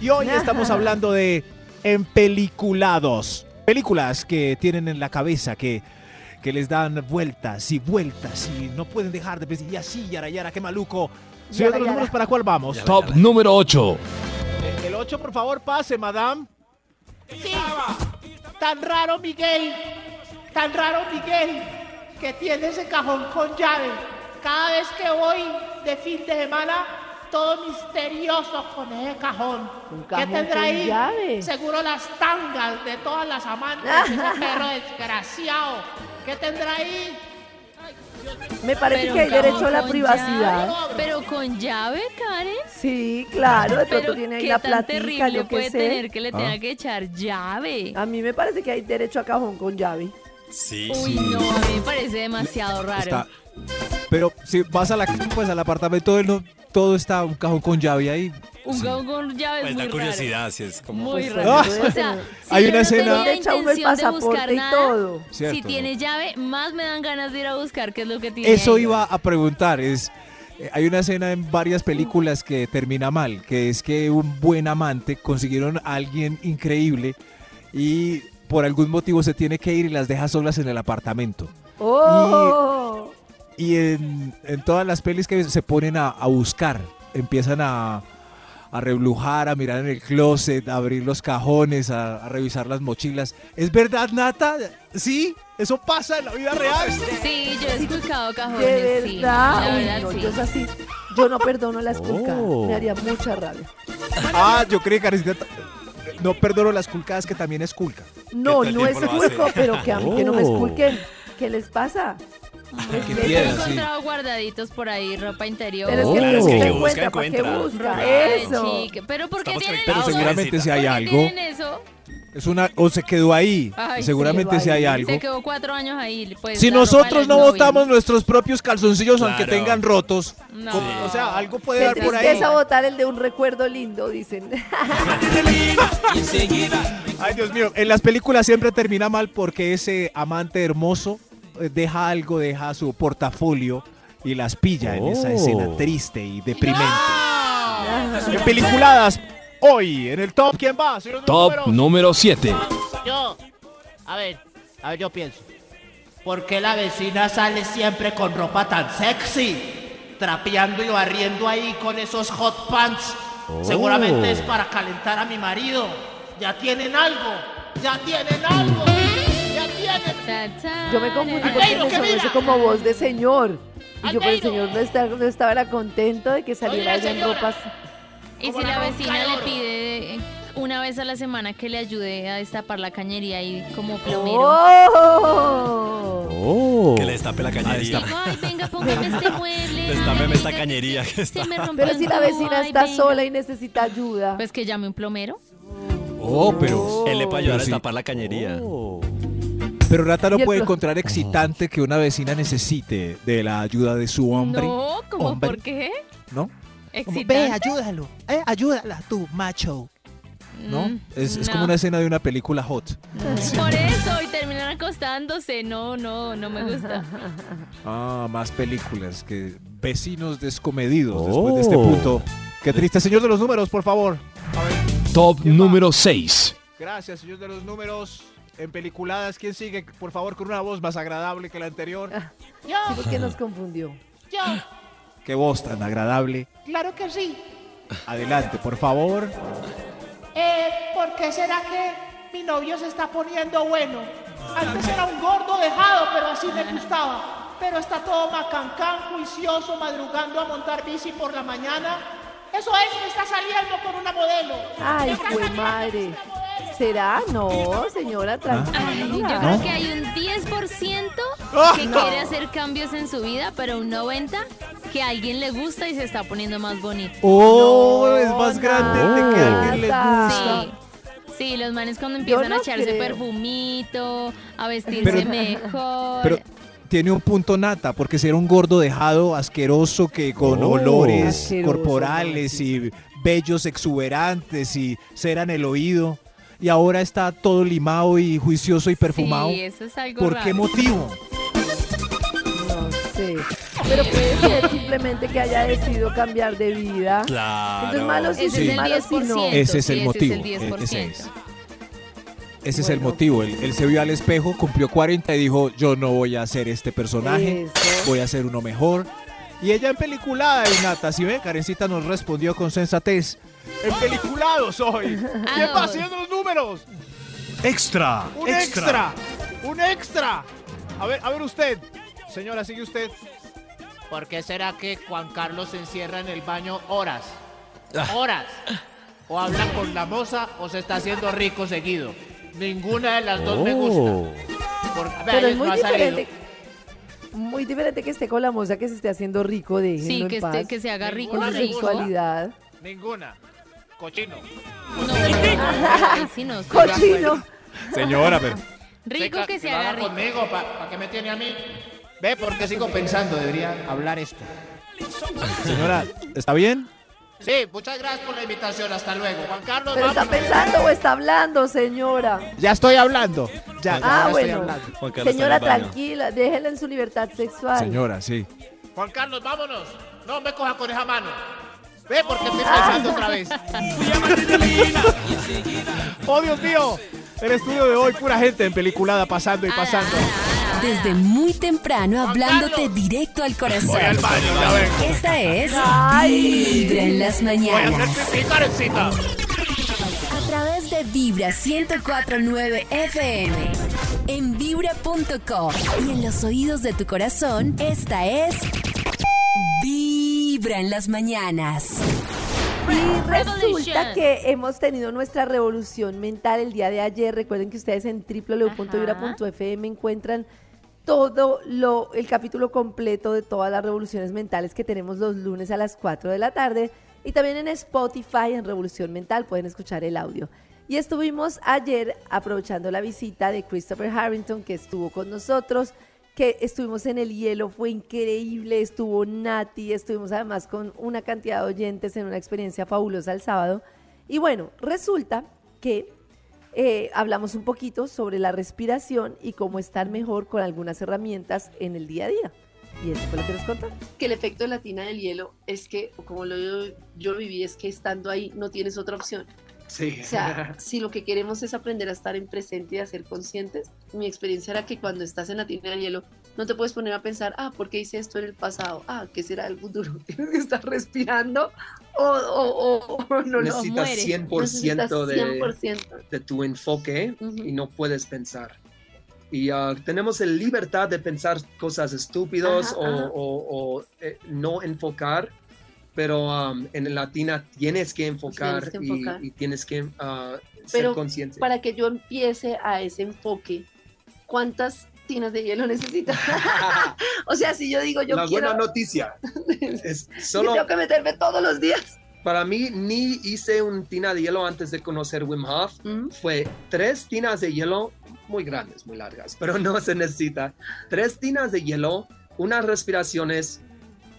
Speaker 4: Y hoy [laughs] estamos hablando de empeliculados. Películas que tienen en la cabeza, que, que les dan vueltas y vueltas y no pueden dejar de pensar. Y así, yara, yara, qué maluco. Señor
Speaker 2: Yara,
Speaker 4: de los
Speaker 2: yara.
Speaker 4: números, ¿para cuál vamos?
Speaker 5: Yara.
Speaker 8: Top número 8.
Speaker 4: Eh, El 8, por favor, pase, madame.
Speaker 1: Sí. Tan raro, Miguel. Tan raro, Miguel. Que tiene ese cajón con llave. Cada vez que voy de fin de semana, todo misterioso con ese cajón.
Speaker 2: Un
Speaker 1: ¿Qué
Speaker 2: cajón
Speaker 1: tendrá
Speaker 2: con
Speaker 1: ahí?
Speaker 2: llave.
Speaker 1: Seguro las tangas de todas las amantes. [laughs] ese perro desgraciado. ¿Qué tendrá ahí?
Speaker 2: Me parece
Speaker 3: Pero
Speaker 2: que hay derecho a la privacidad.
Speaker 3: llave, pero con llave, Karen.
Speaker 2: Sí, claro, de pronto tiene ahí
Speaker 3: qué
Speaker 2: la platica, yo qué
Speaker 3: puede
Speaker 2: sé.
Speaker 3: tener que le
Speaker 4: Ah.
Speaker 3: tenga que echar llave.
Speaker 2: A mí me parece que hay derecho a cajón con llave.
Speaker 5: Sí,
Speaker 3: Uy, no, a mí me parece demasiado raro.
Speaker 4: Está- Pero si vas a la pues al apartamento, él no- todo está un cajón con llave ahí.
Speaker 3: Un
Speaker 4: Sí.
Speaker 3: cajón con llave
Speaker 5: Pues
Speaker 3: es muy
Speaker 5: curiosidad, si es como.
Speaker 3: Muy raro.
Speaker 4: Ah.
Speaker 3: O sea, si
Speaker 4: Hay una
Speaker 3: no
Speaker 4: escena-
Speaker 3: tenía
Speaker 2: el
Speaker 3: intención de buscar
Speaker 2: y
Speaker 3: nada,
Speaker 2: todo.
Speaker 4: Cierto,
Speaker 3: si
Speaker 4: ¿no?
Speaker 3: tiene llave, más me dan ganas de ir a buscar qué es lo que tiene.
Speaker 4: Eso
Speaker 3: ahí.
Speaker 4: iba a preguntar, es eh, hay una escena en varias películas que termina mal, que es que un buen amante consiguieron a alguien increíble y por algún motivo se tiene que ir y las deja solas en el apartamento.
Speaker 2: ¡Oh!
Speaker 4: Y en, en todas las pelis que se ponen a, a buscar, empiezan a, a reblujar, a mirar en el closet, a abrir los cajones, a, a revisar las mochilas. ¿Es verdad, Nata? ¿Sí? ¿Eso pasa en la vida real?
Speaker 3: Sí, yo he escuchado cajones,
Speaker 2: De
Speaker 3: sí.
Speaker 2: verdad.
Speaker 3: La verdad,
Speaker 2: no,
Speaker 3: sí.
Speaker 2: yo es así. Yo no perdono la esculcada.
Speaker 5: Oh.
Speaker 2: Me haría mucha rabia.
Speaker 4: Ah, yo creí que no perdono las culcadas que también es culca.
Speaker 2: No, no es
Speaker 5: hace.
Speaker 2: pero que a mí que no me
Speaker 5: Oh.
Speaker 2: esculquen. ¿Qué les pasa?
Speaker 4: Qué
Speaker 3: Yo he
Speaker 4: piedra, sí.
Speaker 3: encontrado guardaditos por ahí, ropa interior.
Speaker 2: Pero es
Speaker 5: Oh.
Speaker 2: que
Speaker 5: Claro, es que que
Speaker 2: encuentra,
Speaker 5: busca,
Speaker 2: ¿para qué
Speaker 5: encuentra.
Speaker 2: busca? Eso.
Speaker 3: chique. Pero ¿por qué
Speaker 5: Estamos
Speaker 3: tienen
Speaker 4: Pero seguramente si hay
Speaker 3: ¿Por qué
Speaker 4: algo,
Speaker 3: tienen eso?
Speaker 4: Es una o se quedó ahí.
Speaker 3: Ay,
Speaker 4: seguramente
Speaker 2: se
Speaker 4: si
Speaker 2: quedó
Speaker 4: hay algo.
Speaker 3: Se quedó cuatro años ahí. Pues,
Speaker 4: Si nosotros no botamos nuestros propios calzoncillos, aunque
Speaker 5: Claro.
Speaker 4: tengan rotos,
Speaker 3: No.
Speaker 4: ¿cómo- o sea, algo puede dar por ahí.
Speaker 2: tristeza botar el de un recuerdo lindo, dicen. [laughs]
Speaker 4: Ay, Dios mío, en las películas siempre termina mal porque ese amante hermoso eh, deja algo, deja su portafolio y las pilla en esa
Speaker 5: Oh.
Speaker 4: escena triste y deprimente. En peliculadas, hoy en el top, ¿quién va? señor
Speaker 8: Top
Speaker 4: número?
Speaker 8: número 7.
Speaker 1: Yo. A ver, a ver, yo pienso. ¿Por qué la vecina sale siempre con ropa tan sexy? Trapeando y barriendo ahí con esos hot pants. Seguramente es para calentar a mi marido. Ya tienen algo. Ya tienen algo. Ya tienen.
Speaker 3: Cha, cha,
Speaker 2: Yo me confundí porque me
Speaker 1: ¿qué
Speaker 2: sonó como voz de señor. Y yo, pero el señor no, está- no estaba era contento de que saliera en ropas.
Speaker 3: Y si
Speaker 1: la
Speaker 3: vecina le pide una vez a la semana que le ayude a destapar la cañería y como plomero.
Speaker 2: ¡Oh!
Speaker 5: Oh. Que le destape la cañería.
Speaker 3: Digo, ay, venga, póngame este [laughs] mueble.
Speaker 5: Destápeme
Speaker 3: ay,
Speaker 5: esta cañería que
Speaker 3: Se
Speaker 5: está.
Speaker 3: me rompió
Speaker 2: Pero si la vecina
Speaker 3: ay,
Speaker 2: está
Speaker 3: venga.
Speaker 2: sola y necesita ayuda.
Speaker 3: Pues que llame un plomero.
Speaker 4: Oh, pero,
Speaker 5: Él le puede ayudar
Speaker 4: Pero
Speaker 5: a
Speaker 4: sí.
Speaker 5: destapar la cañería.
Speaker 4: pero Rata no puede encontrar excitante que una vecina necesite de la ayuda de su hombre.
Speaker 3: No, ¿cómo
Speaker 4: Hombre.
Speaker 3: por qué?
Speaker 4: ¿No?
Speaker 3: Excitante.
Speaker 1: ayúdalo. Eh, ayúdala tú, macho.
Speaker 4: ¿no?
Speaker 3: Mm,
Speaker 4: es, es
Speaker 3: no.
Speaker 4: como una escena de una película hot.
Speaker 3: Por eso, y terminan acostándose. No, no, no me gusta.
Speaker 4: Ah, más películas que vecinos descomedidos después de este
Speaker 8: Oh.
Speaker 4: punto. Qué triste, señor de los números, por favor.
Speaker 8: Top número 6.
Speaker 4: Gracias, señor de los números. En peliculadas, ¿quién sigue? Por favor, con una voz más agradable que la anterior.
Speaker 2: Sí, porque nos confundió.
Speaker 1: Yo,
Speaker 4: Qué voz tan agradable.
Speaker 1: Claro que sí.
Speaker 4: Adelante, por favor.
Speaker 1: Eh, ¿por qué será que mi novio se está poniendo bueno? Antes era un gordo dejado, pero así me gustaba. Pero está todo macancán, juicioso, madrugando a montar bici por la mañana. Eso es, me está saliendo con una modelo.
Speaker 2: Ay,
Speaker 1: saliendo
Speaker 2: madre. ¿Será? No, señora,
Speaker 3: Ay, yo
Speaker 2: tranquila.
Speaker 3: creo que hay un 10%
Speaker 4: Ah,
Speaker 3: que
Speaker 4: no.
Speaker 3: quiere hacer cambios en su vida, pero un 90% que a alguien le gusta y se está poniendo más bonito.
Speaker 4: Oh,
Speaker 2: No,
Speaker 4: es más grande de que a alguien le gusta.
Speaker 3: Sí. Sí, los manes cuando empiezan
Speaker 2: no
Speaker 3: a echarse
Speaker 2: creo.
Speaker 3: perfumito, a vestirse
Speaker 4: Pero-
Speaker 3: mejor.
Speaker 4: Pero tiene un punto nata, porque si era un gordo dejado, asqueroso, que con
Speaker 8: Oh.
Speaker 4: olores
Speaker 2: Asqueroso,
Speaker 4: corporales y bellos exuberantes y cera en el oído, y ahora está todo limado y juicioso y perfumado.
Speaker 3: Sí, eso es algo
Speaker 4: ¿Por
Speaker 3: raro.
Speaker 4: qué motivo?
Speaker 2: No sé. Pero puede ser simplemente que haya decidido cambiar de vida.
Speaker 8: Claro.
Speaker 2: Entonces, malo sí,
Speaker 3: Ese
Speaker 2: sí,
Speaker 3: es el
Speaker 2: malo sí, no.
Speaker 3: 10%.
Speaker 4: Ese es el
Speaker 3: ese
Speaker 4: motivo.
Speaker 3: el 10%.
Speaker 4: Ese es. Ese es el motivo. Él, él se vio al espejo, cumplió 40 y dijo, yo no voy a hacer este personaje,
Speaker 2: Eso.
Speaker 4: voy a hacer uno mejor. Y ella en peliculada, y Nata, si ve, Karencita nos respondió con sensatez. En peliculado soy. [laughs] ¿Qué
Speaker 3: Ah,
Speaker 4: haciendo los números?
Speaker 8: Extra.
Speaker 4: Un extra. Un extra. A ver, a ver usted. Señora, sigue usted.
Speaker 1: ¿Por qué será que Juan Carlos se encierra en el baño horas?
Speaker 4: Ah.
Speaker 1: Horas. O habla con la moza o se está haciendo rico seguido. Ninguna de las dos me gusta. Por- vea,
Speaker 2: Pero es
Speaker 1: no
Speaker 2: muy
Speaker 1: ha salido.
Speaker 2: diferente. Muy diferente que esté con la moza que se esté haciendo rico, déjenlo
Speaker 3: Sí,
Speaker 2: en
Speaker 3: que,
Speaker 2: paz.
Speaker 3: esté, que se haga rico
Speaker 2: con
Speaker 1: Ninguna gusta.
Speaker 2: sexualidad.
Speaker 1: Ninguna. Cochino.
Speaker 3: No, sí, no, estoy de acuerdo.
Speaker 2: Cochino.
Speaker 4: Señora, pero...
Speaker 3: Rico que se haga rico.
Speaker 1: conmigo, ¿para qué me tiene a mí? Ve, porque sigo pensando, debería hablar esto.
Speaker 4: Señora, ¿está bien?
Speaker 1: Sí, muchas gracias por la invitación. Hasta luego. Juan Carlos,
Speaker 2: ¿Pero está pensando o está hablando, señora?
Speaker 4: Ya estoy hablando. Ya,
Speaker 2: Ah,
Speaker 4: ya estoy
Speaker 2: bueno.
Speaker 4: hablando.
Speaker 2: Señora, tranquila, déjela en su libertad sexual.
Speaker 4: Señora, sí.
Speaker 1: Juan Carlos, vámonos. No me coja con esa mano. Ve, porque estoy
Speaker 2: Ah.
Speaker 1: pensando otra vez.
Speaker 4: ¡Oh, Dios mío! El estudio de hoy, pura gente en peliculada pasando y
Speaker 3: Ah,
Speaker 4: pasando.
Speaker 6: Desde muy temprano hablándote directo al corazón.
Speaker 1: Voy al baño, ya vengo.
Speaker 6: Esta es. Vibra en las
Speaker 1: Voy a
Speaker 6: mañanas.
Speaker 1: hacer pipí, Karencita.
Speaker 6: A través de Vibra 1049 FM. En vibra.com. Y en los oídos de tu corazón, esta es. Vibra en las mañanas.
Speaker 2: Y resulta que hemos tenido nuestra revolución mental el día de ayer. Recuerden que ustedes en www.vibra.fm encuentran todo lo, el capítulo completo de todas las revoluciones mentales que tenemos los lunes a las 4 de la tarde. Y también en Spotify, en Revolución Mental, pueden escuchar el audio. Y estuvimos ayer aprovechando la visita de Christopher Harrington, que estuvo con nosotros, que estuvimos en el hielo, fue increíble, estuvo Nati, estuvimos además con una cantidad de oyentes en una experiencia fabulosa el sábado. Y bueno, resulta que eh, hablamos un poquito sobre la respiración y cómo estar mejor con algunas herramientas en el día a día. Y eso fue lo que nos contó.
Speaker 13: que el efecto de la tina del hielo es que, como lo yo, yo viví, es que estando ahí no tienes otra opción.
Speaker 1: Sí.
Speaker 13: O sea, [laughs] si lo que queremos es aprender a estar en presente y a ser conscientes, mi experiencia era que cuando estás en la tina del hielo, no te puedes poner a pensar, ah, ¿por qué hice esto en el pasado? Ah, ¿qué será el futuro? Tienes que [laughs] estar respirando o, o, o- o no lo
Speaker 14: Necesitas
Speaker 3: muere.
Speaker 14: 100%,
Speaker 13: Necesitas
Speaker 14: de,
Speaker 13: 100%.
Speaker 14: de tu enfoque y no puedes pensar. Y ah, tenemos la libertad de pensar cosas estúpidas
Speaker 13: Ajá, ajá.
Speaker 14: o, eh, no enfocar, pero um, en latina tienes que enfocar,
Speaker 13: Tienes que
Speaker 14: y-
Speaker 13: enfocar.
Speaker 14: Y, tienes que ah, ser
Speaker 13: Pero
Speaker 14: consciente.
Speaker 13: para que yo empiece a ese enfoque, ¿cuántas tinas de hielo [laughs] necesitas? [laughs] o sea, si yo digo, yo
Speaker 14: La
Speaker 13: quiero...
Speaker 14: buena noticia [laughs] es solo
Speaker 13: tengo que meterme todos los días.
Speaker 14: para mí ni hice un tina de hielo antes de conocer Wim Hof. Fue tres tinas de hielo muy grandes, muy largas, pero no se necesita. Tres tinas de hielo, unas respiraciones,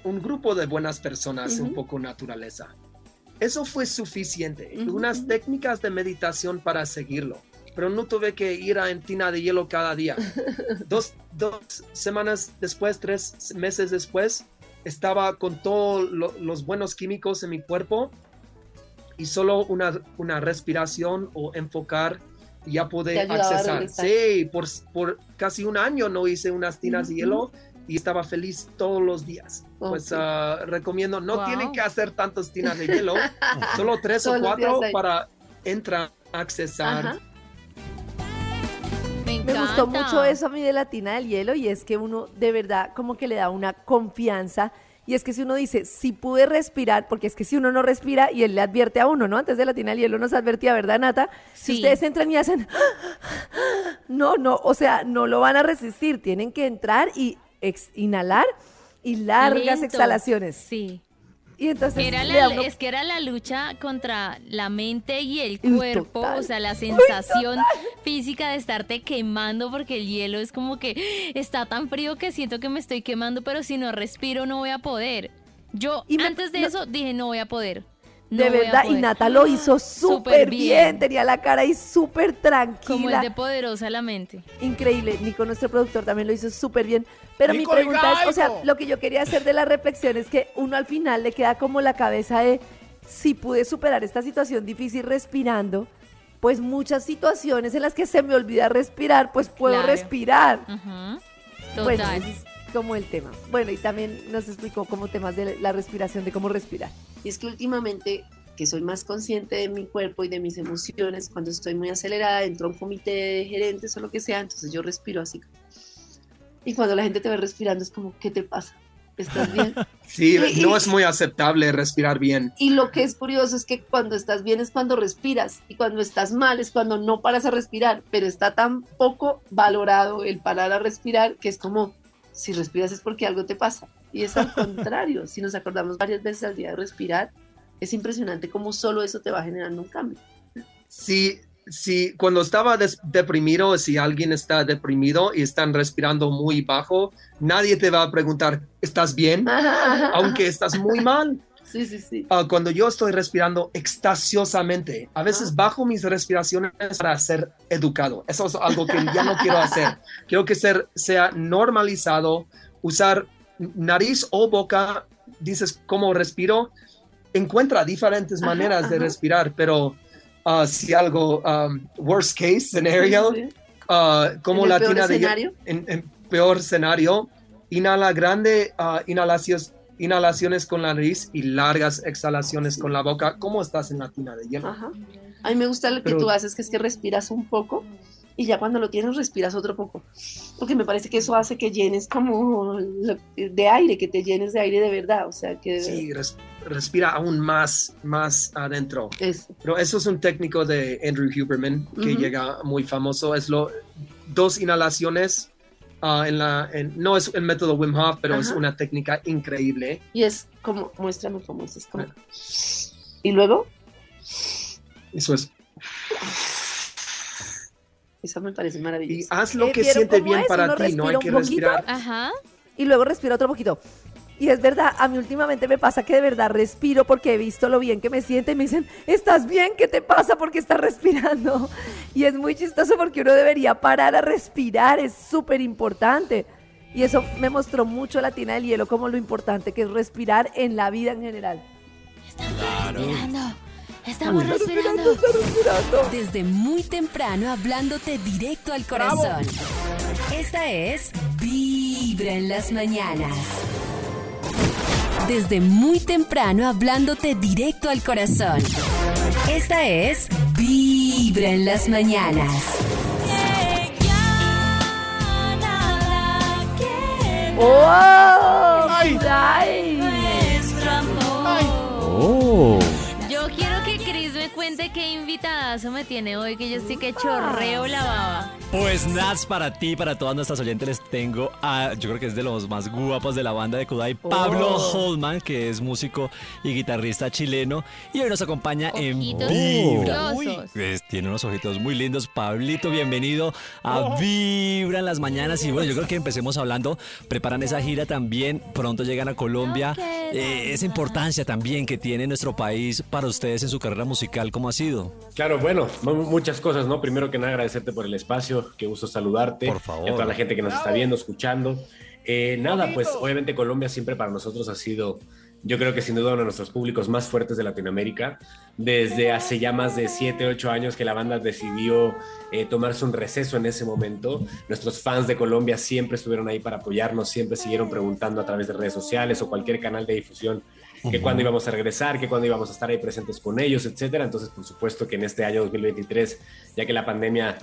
Speaker 14: un grupo de buenas personas, un poco naturaleza. eso fue suficiente. Unas técnicas de meditación para seguirlo. Pero no tuve que ir a en tina de hielo cada día. [laughs] dos, dos semanas después, tres meses después, estaba con todos los buenos químicos en mi cuerpo y solo una, una respiración o enfocar ya pude accesar. Sí, por, por casi un año no hice unas tinas de hielo y estaba feliz todos los días. Pues
Speaker 13: Ok.
Speaker 14: ah, recomiendo, no
Speaker 3: Wow.
Speaker 14: tienen que hacer tantas tinas de hielo, [laughs] solo tres o cuatro para entrar, accesar.
Speaker 13: Ajá.
Speaker 3: Me,
Speaker 2: Me gustó mucho eso a mí de la tina del hielo y es que uno de verdad como que le da una confianza y es que si uno dice, si pude respirar, porque es que si uno no respira y él le advierte a uno, ¿no? Antes de la tina del hielo nos advertía, ¿verdad, Nata? Si
Speaker 3: Sí.
Speaker 2: ustedes entran y hacen, [gasps] no, no, o sea, no lo van a resistir, tienen que entrar y ex- inhalar y largas
Speaker 3: Lento.
Speaker 2: exhalaciones.
Speaker 3: Sí.
Speaker 2: Y entonces
Speaker 3: Era la- es que era la lucha contra la mente y el cuerpo, o sea, la sensación física de estarte quemando porque el hielo es como que está tan frío que siento que me estoy quemando, pero si no respiro no voy a poder. Yo
Speaker 2: Y me-
Speaker 3: antes de
Speaker 2: no-
Speaker 3: eso dije no voy a poder. No
Speaker 2: de verdad, y. Nata lo hizo súper bien.
Speaker 3: bien.
Speaker 2: tenía la cara ahí súper tranquila.
Speaker 3: Como es de poderosa la mente.
Speaker 2: Increíble, Nico, nuestro productor, también lo hizo súper bien. Pero
Speaker 1: Nico,
Speaker 2: mi pregunta es, o sea, lo que yo quería hacer de la reflexión es que uno al final le queda como la cabeza de, si pude superar esta situación difícil respirando, pues muchas situaciones en las que se me olvida respirar, pues puedo
Speaker 3: Claro.
Speaker 2: respirar.
Speaker 3: Total.
Speaker 2: ese es como el tema. Bueno, y también nos explicó como temas de la respiración, de cómo respirar.
Speaker 13: Y es que últimamente que soy más consciente de mi cuerpo y de mis emociones, cuando estoy muy acelerada, entro a un comité de gerentes o lo que sea, entonces yo respiro así. Y cuando la gente te ve respirando es como, ¿qué te pasa? ¿Estás bien? [laughs]
Speaker 14: Sí,
Speaker 13: Y-
Speaker 14: no es muy aceptable respirar bien.
Speaker 13: Y lo que es curioso es que cuando estás bien es cuando respiras y cuando estás mal es cuando no paras a respirar, pero está tan poco valorado el parar a respirar que es como si respiras es porque algo te pasa. Y es al [laughs] contrario, si nos acordamos varias veces al día de respirar, es impresionante cómo solo eso te va generando un cambio.
Speaker 14: Sí, sí, cuando estaba deprimido, si alguien está deprimido y están respirando muy bajo, nadie te va a preguntar, ¿estás bien? [laughs] Aunque estás muy mal.
Speaker 13: Sí, sí, sí.
Speaker 14: Ah, cuando yo estoy respirando extasiosamente, a veces bajo mis respiraciones para ser educado. Eso es algo que ya no quiero hacer. [laughs] Quiero que ser, sea normalizado, usar nariz o boca, dices cómo respiro, encuentra diferentes
Speaker 13: Ajá,
Speaker 14: maneras de
Speaker 13: ajá.
Speaker 14: respirar, pero ah, si algo, um, worst case scenario,
Speaker 13: Sí, sí.
Speaker 14: ah, como
Speaker 13: ¿En el
Speaker 14: la
Speaker 13: peor
Speaker 14: de en, en peor escenario, inhala grande, ah, inhalaciones, inhalaciones con la nariz y largas exhalaciones con la boca. ¿Cómo estás en la tina de hielo?
Speaker 13: Ajá. A mí me gusta lo que tú haces, que es que respiras un poco y ya cuando lo tienes respiras otro poco. Porque me parece que eso hace que llenes como de aire, que te llenes de aire de verdad. O sea, que...
Speaker 14: Sí, res- respira aún más, más adentro.
Speaker 13: Eso.
Speaker 14: Pero eso es un técnico de Andrew Huberman que llega muy famoso. Es lo dos inhalaciones. Ah, en la, en- no es el método Wim Hof, pero es una técnica increíble.
Speaker 13: Y es como, muéstrame cómo es. como... Y luego,
Speaker 14: Eso es.
Speaker 13: eso me parece maravilloso.
Speaker 14: Y haz lo
Speaker 2: Eh,
Speaker 14: que
Speaker 2: ¿vieron
Speaker 14: siente bien
Speaker 2: es?
Speaker 14: para
Speaker 2: Uno
Speaker 14: ti, no hay
Speaker 2: respira
Speaker 14: que respirar.
Speaker 3: Ajá.
Speaker 2: y luego respiro otro poquito. Y es verdad, a mí últimamente me pasa que de verdad respiro porque he visto lo bien que me siente y me dicen, ¿estás bien? ¿Qué te pasa? porque estás respirando? [laughs] Y es muy chistoso porque uno debería parar a respirar, es súper importante. Y eso me mostró mucho la tina del hielo como lo importante que es respirar en la vida en general.
Speaker 3: Respirando. Estamos respirando.
Speaker 6: Desde muy temprano hablándote directo al corazón. Esta es Vibra en las mañanas. Desde muy temprano hablándote directo al corazón. Esta es Vibra en las mañanas.
Speaker 2: ¡Oh!
Speaker 1: ¡Ay!
Speaker 2: ¡Ay!
Speaker 4: Oh.
Speaker 3: Yo quiero que Chris me cuente qué invitadazo me tiene hoy, que yo sí que chorreo la baba.
Speaker 5: Pues Nats, para ti, para todas nuestras oyentes, les tengo a, yo creo que es de los más guapos de la banda de Kudai, Pablo
Speaker 2: Oh.
Speaker 5: Holman, que es músico y guitarrista chileno, y hoy nos acompaña en Vibra.
Speaker 3: brillosos.
Speaker 5: Pues, tiene unos ojitos muy lindos. Pablito, bienvenido a
Speaker 2: Oh.
Speaker 5: Vibra en las mañanas. Y bueno, yo creo que empecemos hablando. Preparan esa gira también. Pronto llegan a Colombia. Eh, esa importancia también que tiene nuestro país para ustedes en su carrera musical, ¿cómo ha sido?
Speaker 15: Claro, bueno, mu- muchas cosas, ¿no? Primero que nada, agradecerte por el espacio, qué gusto saludarte.
Speaker 5: Por favor.
Speaker 15: Y a toda la gente que nos está viendo, escuchando. Eh, nada, pues obviamente Colombia siempre para nosotros ha sido, yo creo que sin duda uno de nuestros públicos más fuertes de Latinoamérica. Desde hace ya más de 7, 8 años que la banda decidió eh, tomarse un receso en ese momento, nuestros fans de Colombia siempre estuvieron ahí para apoyarnos, siempre siguieron preguntando a través de redes sociales o cualquier canal de difusión que
Speaker 5: Ujú.
Speaker 15: cuándo íbamos a regresar, que cuándo íbamos a estar ahí presentes con ellos, etcétera. Entonces, por supuesto que en este año 2023, ya que la pandemia,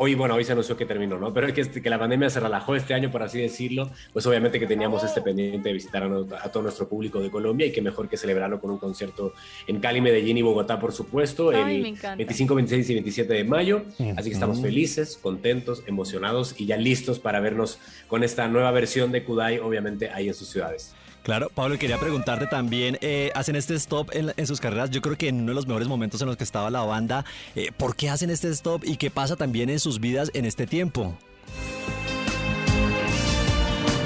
Speaker 15: hoy, bueno, hoy se anunció que terminó, ¿no? Pero es que, este- que la pandemia se relajó este año, por así decirlo, pues obviamente que teníamos este pendiente de visitar a, no- a todo nuestro público de Colombia y que mejor que celebrarlo con un concierto en Cali, Medellín y Bogotá, por supuesto,
Speaker 3: Ay, me
Speaker 15: el
Speaker 3: encanta.
Speaker 15: 25, 26 y 27 de mayo. Así que estamos felices, contentos, emocionados y ya listos para vernos con esta nueva versión de Kudai, obviamente, ahí en sus ciudades.
Speaker 5: Claro, Pablo, quería preguntarte también, eh, hacen este stop en, sus carreras, yo creo que en uno de los mejores momentos en los que estaba la banda, eh, ¿por qué hacen este stop y qué pasa también en sus vidas en este tiempo?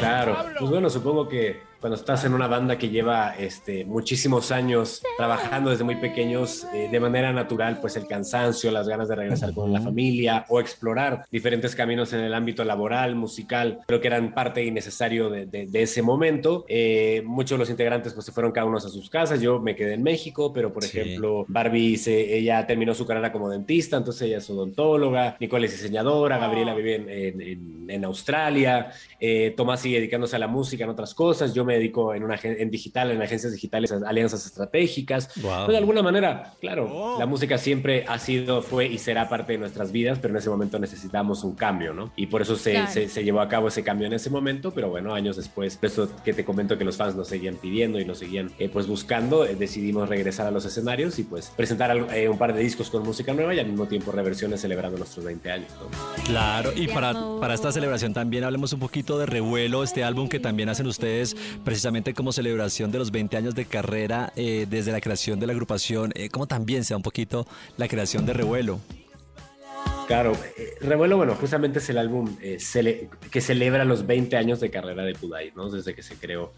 Speaker 15: Claro, pues bueno, supongo que cuando estás en una banda que lleva este, muchísimos años trabajando desde muy pequeños, eh, de manera natural, pues el cansancio, las ganas de regresar con la familia o explorar diferentes caminos en el ámbito laboral, musical, creo que eran parte innecesario de, de- de ese momento. Eh, muchos de los integrantes pues se fueron cada uno a sus casas, yo me quedé en México, pero por
Speaker 5: Sí.
Speaker 15: ejemplo, Barbie, se, ella terminó su carrera como dentista, entonces ella es odontóloga, Nicole es diseñadora, Gabriela vive en, en- en- Australia, eh, Tomás sigue dedicándose a la música en otras cosas, yo me dedico en, una, en digital, en agencias digitales, alianzas estratégicas.
Speaker 5: Wow.
Speaker 15: Pues, de alguna manera, claro, la música siempre ha sido, fue y será parte de nuestras vidas, pero en ese momento necesitamos un cambio, ¿no? Y por eso se,
Speaker 3: Claro.
Speaker 15: se- se llevó a cabo ese cambio en ese momento, pero bueno, años después, de eso que te comento que los fans nos seguían pidiendo y nos seguían eh, pues buscando, eh, decidimos regresar a los escenarios y pues presentar eh, un par de discos con música nueva y al mismo tiempo reversiones celebrando nuestros 20 años, ¿no?
Speaker 5: Claro, y para, para esta celebración también hablemos un poquito de Revuelo, este álbum que también hacen ustedes precisamente como celebración de los 20 años de carrera eh, desde la creación de la agrupación, eh, ¿cómo también se da un poquito la creación de Revuelo?
Speaker 15: Claro, eh, Revuelo, bueno, justamente es el álbum eh, cele- que celebra los 20 años de carrera de Kudai, ¿no? Desde que se creó.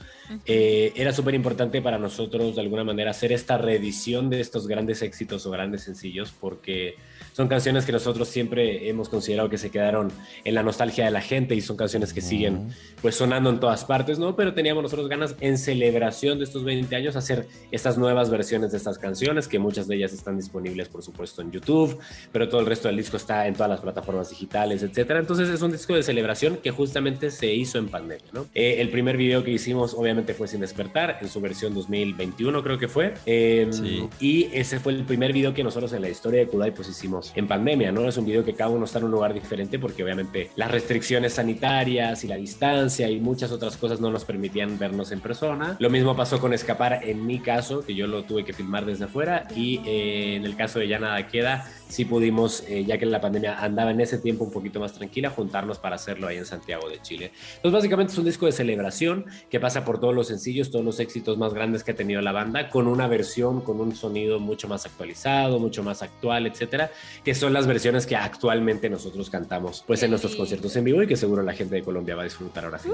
Speaker 15: Eh, era súper importante para nosotros, de alguna manera, hacer esta reedición de estos grandes éxitos o grandes sencillos, porque son canciones que nosotros siempre hemos considerado que se quedaron en la nostalgia de la gente y son canciones que siguen, pues, sonando en todas partes, ¿no? Pero teníamos nosotros ganas, en celebración de estos 20 años, hacer estas nuevas versiones de estas canciones, que muchas de ellas están disponibles, por supuesto, en YouTube, pero todo el resto del disco está en todas las plataformas digitales, etcétera. Entonces es un disco de celebración que justamente se hizo en pandemia, ¿no? Eh, el primer video que hicimos obviamente fue Sin Despertar, en su versión 2021 creo que fue. Eh,
Speaker 5: Sí.
Speaker 15: Y ese fue el primer video que nosotros en la historia de Kudai pues hicimos en pandemia, ¿no? Es un video que cada uno está en un lugar diferente porque obviamente las restricciones sanitarias y la distancia y muchas otras cosas no nos permitían vernos en persona. Lo mismo pasó con Escapar en mi caso, que yo lo tuve que filmar desde afuera y eh, en el caso de Ya Nada Queda, sí pudimos, eh, ya que la pandemia andaba en ese tiempo un poquito más tranquila, juntarnos para hacerlo ahí en Santiago de Chile. Entonces básicamente es un disco de celebración que pasa por todos los sencillos, todos los éxitos más grandes que ha tenido la banda, con una versión, con un sonido mucho más actualizado, mucho más actual, etcétera, que son las versiones que actualmente nosotros cantamos pues en nuestros conciertos en vivo y que seguro la gente de Colombia va a disfrutar ahora sí.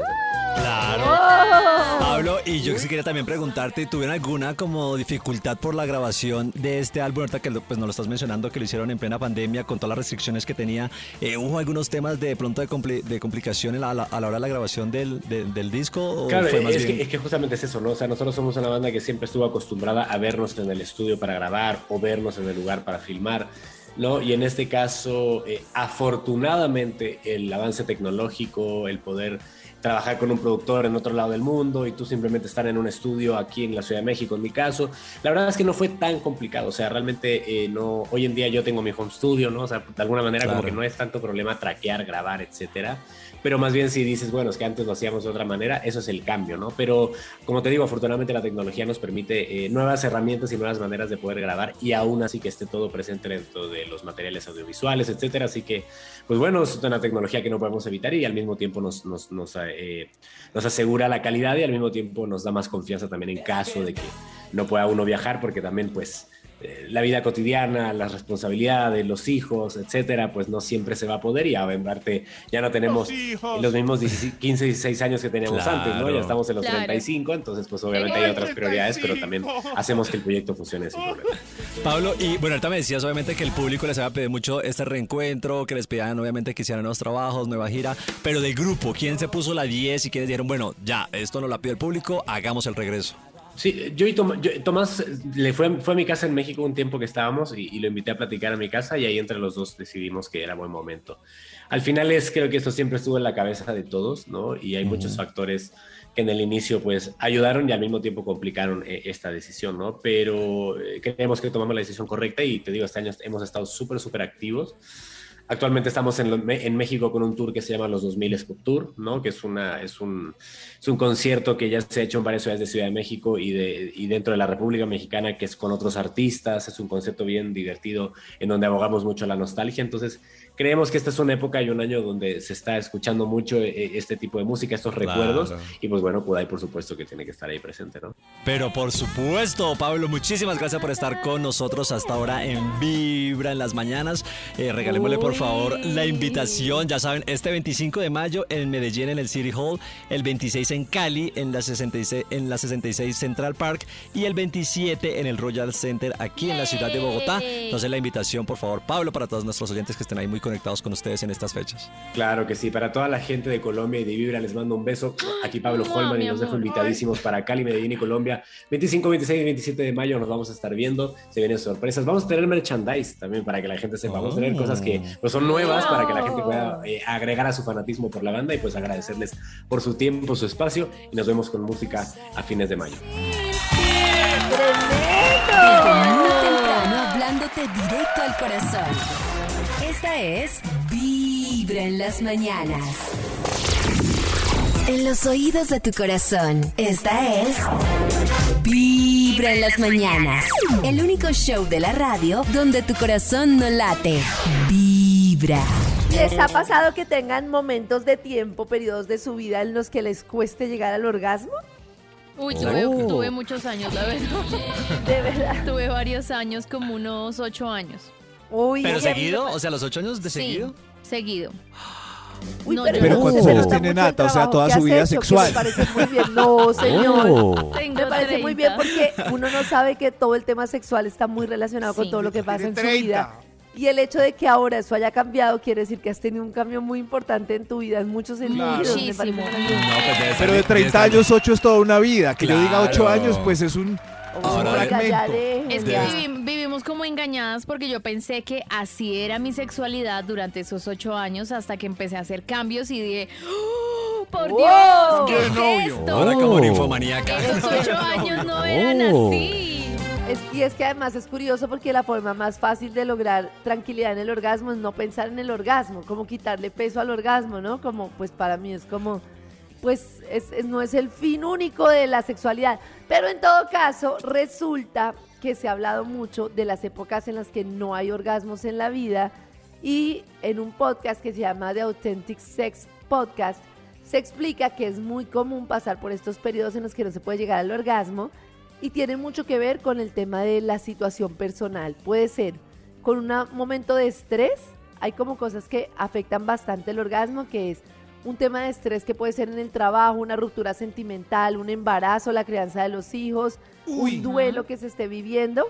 Speaker 5: Claro. Pablo, y yo sí quería también preguntarte, ¿tuvieron alguna como dificultad por la grabación de este álbum? Ahorita que pues nos lo estás mencionando, que lo hicieron en plena pandemia con todas las restricciones que tenía. Eh, ¿Hubo algunos temas de pronto de, compli- de complicación en la- a la, a la hora de la grabación del, de- del disco? ¿o
Speaker 15: Claro,
Speaker 5: fue más
Speaker 15: es
Speaker 5: bien-
Speaker 15: que, es que justamente es eso, ¿no? O sea, nosotros somos una banda que siempre estuvo acostumbrada a vernos en el estudio para grabar o vernos en el lugar para filmar, ¿no? Y en este caso, eh, afortunadamente, el avance tecnológico, el poder trabajar con un productor en otro lado del mundo y tú simplemente estar en un estudio aquí en la Ciudad de México, en mi caso. La verdad es que no fue tan complicado, o sea, realmente eh, no, hoy en día yo tengo mi home studio, ¿no? O sea, de alguna manera como que no es tanto problema traquear, grabar, etcétera. Pero más bien si dices, bueno, es que antes lo hacíamos de otra manera, eso es el cambio, ¿no? Pero como te digo, afortunadamente la tecnología nos permite eh, nuevas herramientas y nuevas maneras de poder grabar y aún así que esté todo presente dentro de los materiales audiovisuales, etcétera. Así que, pues bueno, es una tecnología que no podemos evitar y al mismo tiempo nos, nos, nos, eh, nos asegura la calidad y al mismo tiempo nos da más confianza también en caso de que no pueda uno viajar, porque también, pues, la vida cotidiana, las responsabilidades, los hijos, etcétera, pues no siempre se va a poder y a parte ya no tenemos
Speaker 1: Los hijos.
Speaker 15: los mismos 16, 15, 16 años que teníamos
Speaker 5: Claro.
Speaker 15: antes, ¿no? Ya estamos en los
Speaker 3: Claro.
Speaker 15: 35, entonces pues obviamente hay
Speaker 1: Ay,
Speaker 15: otras prioridades, pero también
Speaker 1: 35.
Speaker 15: hacemos que el proyecto funcione sin problema. [laughs]
Speaker 5: Pablo, y bueno, ahorita me decías obviamente que el público les había pedido mucho este reencuentro, que les pedían obviamente que hicieran nuevos trabajos, nueva gira, pero del grupo, ¿quién se puso la 10 y quiénes dijeron, bueno, ya, esto no lo pide el público, hagamos el regreso?
Speaker 15: Sí, yo y Tom- yo- Tomás le fue, fue a mi casa en México un tiempo que estábamos y, y lo invité a platicar a mi casa y ahí entre los dos decidimos que era buen momento. Al final es, creo que esto siempre estuvo en la cabeza de todos, ¿no? Y hay muchos factores que en el inicio pues ayudaron y al mismo tiempo complicaron eh, esta decisión, ¿no? Pero eh, creemos que tomamos la decisión correcta y te digo, este año hemos estado súper, súper activos. Actualmente estamos en, lo- en México con un tour que se llama Los 2000 Scoop Tour, ¿no? Que es, una, es, un, es un concierto que ya se ha hecho en varias ciudades de Ciudad de México y, de, y dentro de la República Mexicana, que es con otros artistas. Es un concepto bien divertido en donde abogamos mucho la nostalgia. Entonces, creemos que esta es una época y un año donde se está escuchando mucho eh, este tipo de música, estos
Speaker 5: Claro.
Speaker 15: recuerdos. Y pues bueno, Kudai por supuesto que tiene que estar ahí presente, ¿no?
Speaker 5: Pero por supuesto, Pablo, muchísimas gracias por estar con nosotros hasta ahora en Vibra en las mañanas. Eh, regalémosle por favor la invitación, ya saben, este 25 de mayo en Medellín en el City Hall, el 26 en Cali en la 66, en la 66 Central Park y el 27 en el Royal Center aquí en la ciudad de Bogotá. Entonces la invitación, por favor, Pablo, para todos nuestros oyentes que estén ahí muy conectados con ustedes en estas fechas.
Speaker 15: Claro que sí, para toda la gente de Colombia y de Vibra les mando un beso. Aquí Pablo
Speaker 3: Mua,
Speaker 15: Holman y los dejo invitadísimos para Cali, Medellín y Colombia. 25, 26 y 27 de mayo nos vamos a estar viendo. Se vienen sorpresas. Vamos a tener merchandise también para que la gente sepa. Vamos a tener cosas que pues, son nuevas para que la gente pueda eh, agregar a su fanatismo por la banda y pues agradecerles por su tiempo, su espacio y nos vemos con música a fines de mayo.
Speaker 6: Desde muy temprano hablándote directo al corazón. Esta es Vibra en las mañanas. En los oídos de tu corazón. Esta es Vibra en las mañanas. El único show de la radio donde tu corazón no late. Vibra.
Speaker 2: ¿Les ha pasado que tengan momentos de tiempo, periodos de su vida en los que les cueste llegar al orgasmo?
Speaker 3: Uy, tuve,
Speaker 2: Oh.
Speaker 3: tuve muchos años, la verdad. [laughs]
Speaker 2: De verdad.
Speaker 3: Tuve varios años, como unos ocho años.
Speaker 2: Uy,
Speaker 5: ¿Pero seguido? O sea, los ocho años de
Speaker 3: Sí,
Speaker 5: seguido.
Speaker 3: seguido.
Speaker 2: Uy,
Speaker 3: No,
Speaker 2: pero,
Speaker 3: yo
Speaker 4: Pero. ¿cuántos
Speaker 2: se
Speaker 4: años tiene Nata? O sea, toda su vida
Speaker 2: hecho,
Speaker 4: sexual.
Speaker 2: Me parece muy bien. No, [laughs] señor.
Speaker 5: Oh.
Speaker 3: Tengo
Speaker 2: Me parece muy
Speaker 3: 30.
Speaker 2: bien porque uno no sabe que todo el tema sexual está muy relacionado con todo lo que pasa en su
Speaker 1: 30.
Speaker 2: vida. Y el hecho de que ahora eso haya cambiado quiere decir que has tenido un cambio muy importante en tu vida en muchos sentidos.
Speaker 3: Muchísimo.
Speaker 5: No, pues
Speaker 4: Pero de
Speaker 5: bien,
Speaker 4: 30
Speaker 5: debe estar
Speaker 4: años, 8 es toda una vida. Que yo diga 8
Speaker 5: Claro.
Speaker 4: años, pues es un,
Speaker 5: Ahora,
Speaker 3: Es que vivi- vivimos como engañadas porque yo pensé que así era mi sexualidad durante esos ocho años hasta que empecé a hacer cambios y dije, ¡Oh, ¡por
Speaker 2: Wow.
Speaker 3: Dios! ¿Qué
Speaker 1: ¡Qué
Speaker 3: es
Speaker 1: novio!
Speaker 3: esto?
Speaker 5: Ahora como
Speaker 15: Oh.
Speaker 5: ninfomaníaca.
Speaker 3: Esos ocho años no [laughs] eran
Speaker 5: Oh.
Speaker 3: así.
Speaker 2: Y es que además es curioso porque la forma más fácil de lograr tranquilidad en el orgasmo es no pensar en el orgasmo, como quitarle peso al orgasmo, ¿no? Como, pues para mí es como, pues es- es- no es el fin único de la sexualidad. Pero en todo caso, resulta que se ha hablado mucho de las épocas en las que no hay orgasmos en la vida y en un podcast que se llama The Authentic Sex Podcast se explica que es muy común pasar por estos periodos en los que no se puede llegar al orgasmo y tiene mucho que ver con el tema de la situación personal. Puede ser con un momento de estrés, hay como cosas que afectan bastante el orgasmo, que es un tema de estrés que puede ser en el trabajo, una ruptura sentimental, un embarazo, la crianza de los hijos,
Speaker 1: Uy.
Speaker 2: un duelo que se esté viviendo.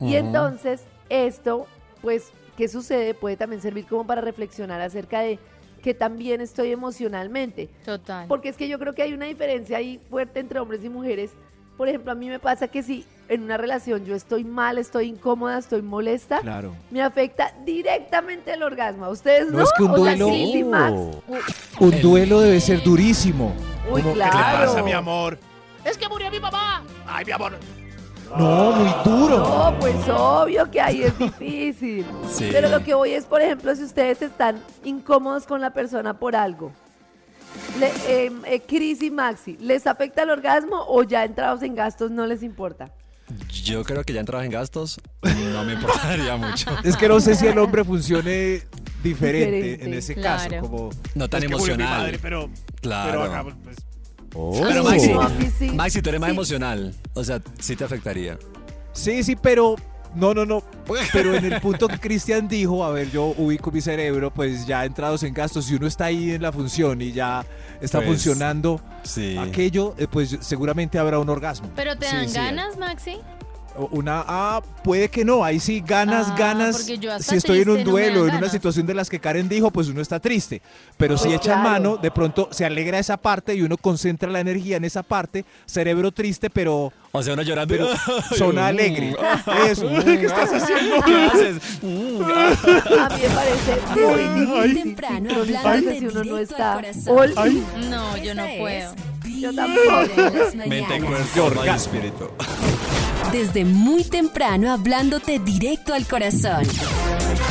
Speaker 2: Y entonces esto, pues, ¿qué sucede? Puede también servir como para reflexionar acerca de que también estoy emocionalmente.
Speaker 3: Total.
Speaker 2: Porque es que yo creo que hay una diferencia ahí fuerte entre hombres y mujeres por ejemplo, a mí me pasa que si en una relación yo estoy mal, estoy incómoda, estoy molesta,
Speaker 4: Claro.
Speaker 2: me afecta directamente el orgasmo. ¿A ustedes no?
Speaker 4: No, es que un
Speaker 2: O sea,
Speaker 4: duelo-
Speaker 2: sí, sí, Max.
Speaker 4: Un duelo debe ser durísimo.
Speaker 2: Uy,
Speaker 4: Como-
Speaker 2: claro.
Speaker 4: ¿Qué le pasa,
Speaker 1: mi amor? Es que murió mi mamá. Ay, mi amor.
Speaker 4: No, muy duro.
Speaker 2: No, pues obvio que ahí es difícil.
Speaker 4: Sí.
Speaker 2: Pero lo que voy es, por ejemplo, si ustedes están incómodos con la persona por algo. Le, eh, eh, Chris y Maxi, ¿les afecta el orgasmo o ya entrados en gastos no les importa?
Speaker 5: Yo creo que ya entraba en gastos, no me importaría [laughs] mucho.
Speaker 4: Es que no sé si el hombre funcione diferente,
Speaker 2: Diferente,
Speaker 4: en ese
Speaker 5: claro.
Speaker 4: caso. Como,
Speaker 5: No tan
Speaker 4: "Es que murió mi
Speaker 5: emocional.
Speaker 4: madre, pero,
Speaker 5: Claro.
Speaker 4: pero hagamos, pues,
Speaker 5: Pero
Speaker 4: Oh.
Speaker 5: Maxi,
Speaker 2: Papi, sí.
Speaker 5: Maxi, tú eres más
Speaker 2: Sí.
Speaker 5: emocional. O sea, sí te afectaría.
Speaker 4: Sí, sí, pero no, no, no. [laughs] Pero en el punto que Cristian dijo, a ver, yo ubico mi cerebro, pues ya entrados en gastos, si uno está ahí en la función y ya está
Speaker 5: Pues,
Speaker 4: funcionando
Speaker 5: sí.
Speaker 4: aquello, eh, pues seguramente habrá un orgasmo.
Speaker 3: ¿Pero te dan
Speaker 4: sí,
Speaker 3: ganas, Maxi?
Speaker 4: Una, ah, puede que no, ahí sí ganas,
Speaker 3: Ah,
Speaker 4: ganas.
Speaker 3: porque yo hasta
Speaker 4: Si estoy en un
Speaker 3: no
Speaker 4: duelo, en una situación de las que Karen dijo, pues uno está triste. Pero si
Speaker 2: Pues
Speaker 4: echan
Speaker 2: claro.
Speaker 4: mano, de pronto se alegra esa parte y uno concentra la energía en esa parte, cerebro triste, pero,
Speaker 5: O sea, uno llorando.
Speaker 4: pero [laughs] zona alegre. Eso. ¿Qué estás haciendo?
Speaker 5: ¿Qué [laughs] haces?
Speaker 2: A mí me parece muy
Speaker 6: Muy
Speaker 2: difícil
Speaker 6: temprano,
Speaker 2: sincronizarse
Speaker 6: hablándote
Speaker 2: si uno no está.
Speaker 3: No, yo no puedo.
Speaker 2: Yo tampoco.
Speaker 5: Mente, cuerpo, espíritu.
Speaker 6: Desde muy temprano hablándote directo al corazón.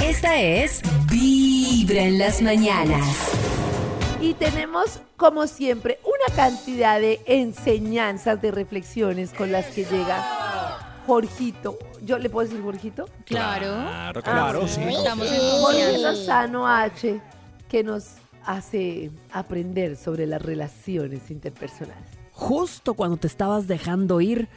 Speaker 6: Esta es Vibra en las mañanas.
Speaker 2: Y tenemos, como siempre, una cantidad de enseñanzas, de reflexiones con las que llega Jorgito. ¿Yo le puedo decir Jorgito?
Speaker 3: Claro.
Speaker 5: Claro,
Speaker 4: Claro, sí.
Speaker 3: Estamos en
Speaker 2: Jorge. Lozano H, que nos hace aprender sobre las relaciones interpersonales.
Speaker 16: Justo cuando te estabas dejando ir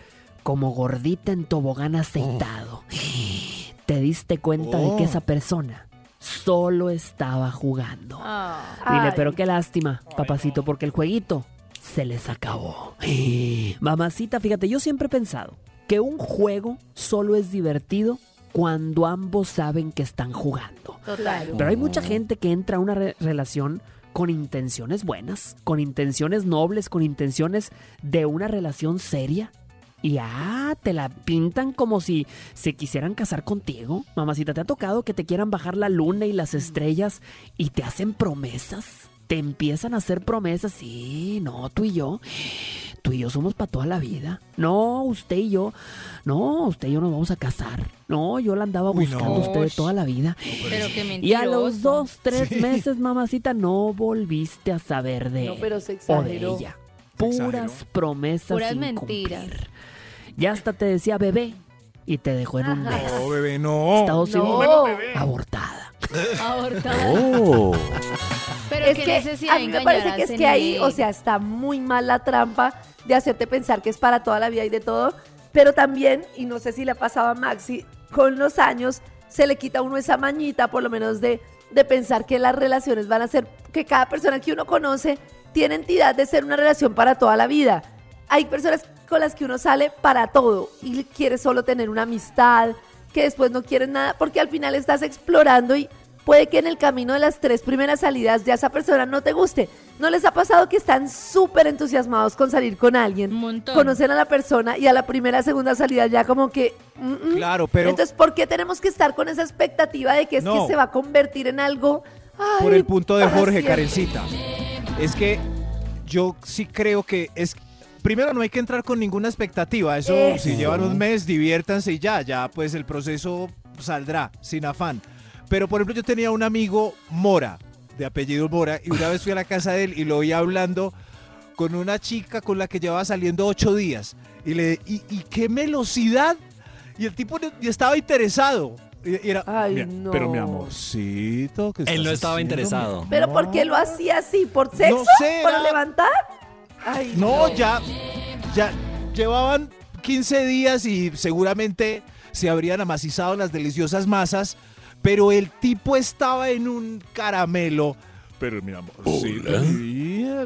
Speaker 16: como gordita en tobogán aceitado, [gasps] te diste cuenta de que esa persona solo estaba jugando.
Speaker 3: Ah.
Speaker 16: Dile,
Speaker 2: Ay.
Speaker 16: pero qué lástima, papacito, porque el jueguito se les acabó. [gasps] Mamacita, fíjate, yo siempre he pensado que un juego solo es divertido cuando ambos saben que están jugando.
Speaker 2: Total.
Speaker 16: Pero hay mucha gente que entra a una re- relación con intenciones buenas, con intenciones nobles, con intenciones de una relación seria. Y ah, te la pintan como si se quisieran casar contigo. Mamacita, ¿te ha tocado que te quieran bajar la luna y las estrellas y te hacen promesas? Te empiezan a hacer promesas. Sí, no, tú y yo. Tú y yo somos para toda la vida. No, usted y yo. No, usted y yo nos vamos a casar. No, yo la andaba
Speaker 4: Uy, no.
Speaker 16: buscando a usted de toda la vida.
Speaker 3: Pero qué mentiroso.
Speaker 16: Y a los dos, tres meses, mamacita, no volviste a saber de
Speaker 2: No, pero se
Speaker 16: o de
Speaker 2: exageró.
Speaker 16: ella. Puras promesas
Speaker 3: Puras
Speaker 16: sin
Speaker 3: mentiras.
Speaker 16: cumplir. Ya hasta te decía bebé y te dejó en un mes.
Speaker 4: No, bebé, no.
Speaker 16: Estados
Speaker 2: No.
Speaker 16: Unidos, abortada.
Speaker 3: Abortada. [laughs]
Speaker 4: Oh.
Speaker 3: Pero
Speaker 2: es que
Speaker 3: necesidad
Speaker 2: a mí me parece que es que ahí, o sea, está muy mal la trampa de hacerte pensar que es para toda la vida y de todo, pero también, y no sé si le ha pasado a Maxi, con los años se le quita a uno esa mañita, por lo menos de, de pensar que las relaciones van a ser, que cada persona que uno conoce tiene entidad de ser una relación para toda la vida. Hay personas con las que uno sale para todo y quiere solo tener una amistad, que después no quieren nada, porque al final estás explorando y puede que en el camino de las tres primeras salidas ya esa persona no te guste. ¿No les ha pasado que están súper entusiasmados con salir con alguien?
Speaker 3: Un montón.
Speaker 2: Conocen a la persona y a la primera, segunda salida ya como que... mm, mm.
Speaker 4: Claro, pero
Speaker 2: Entonces, ¿por qué tenemos que estar con esa expectativa de que es
Speaker 4: No.
Speaker 2: que se va a convertir en algo... ay,
Speaker 4: por el punto de Jorge,
Speaker 2: siempre?
Speaker 4: Karencita. Es que yo sí creo que es. Primero, no hay que entrar con ninguna expectativa. Eso,
Speaker 2: Eso.
Speaker 4: si llevan un mes, diviértanse y ya, ya, pues el proceso saldrá sin afán. Pero, por ejemplo, yo tenía un amigo Mora, de apellido Mora, y una vez fui a la casa de él y lo oí hablando con una chica con la que llevaba saliendo ocho días. Y le ¿y, y qué velocidad? Y el tipo estaba interesado. Y, era,
Speaker 2: Ay,
Speaker 4: "Mi-
Speaker 2: no.
Speaker 4: Pero mi amorcito, ¿qué
Speaker 5: Él no estaba
Speaker 4: haciendo,
Speaker 5: interesado.
Speaker 2: ¿Pero por qué lo hacía así? ¿Por sexo?
Speaker 4: sé,
Speaker 2: ¿Por
Speaker 4: era-
Speaker 2: levantar? Ay,
Speaker 4: No, ya, ya llevaban 15 días y seguramente se habrían amacizado las deliciosas masas, pero el tipo estaba en un caramelo. Pero mi amor, sí,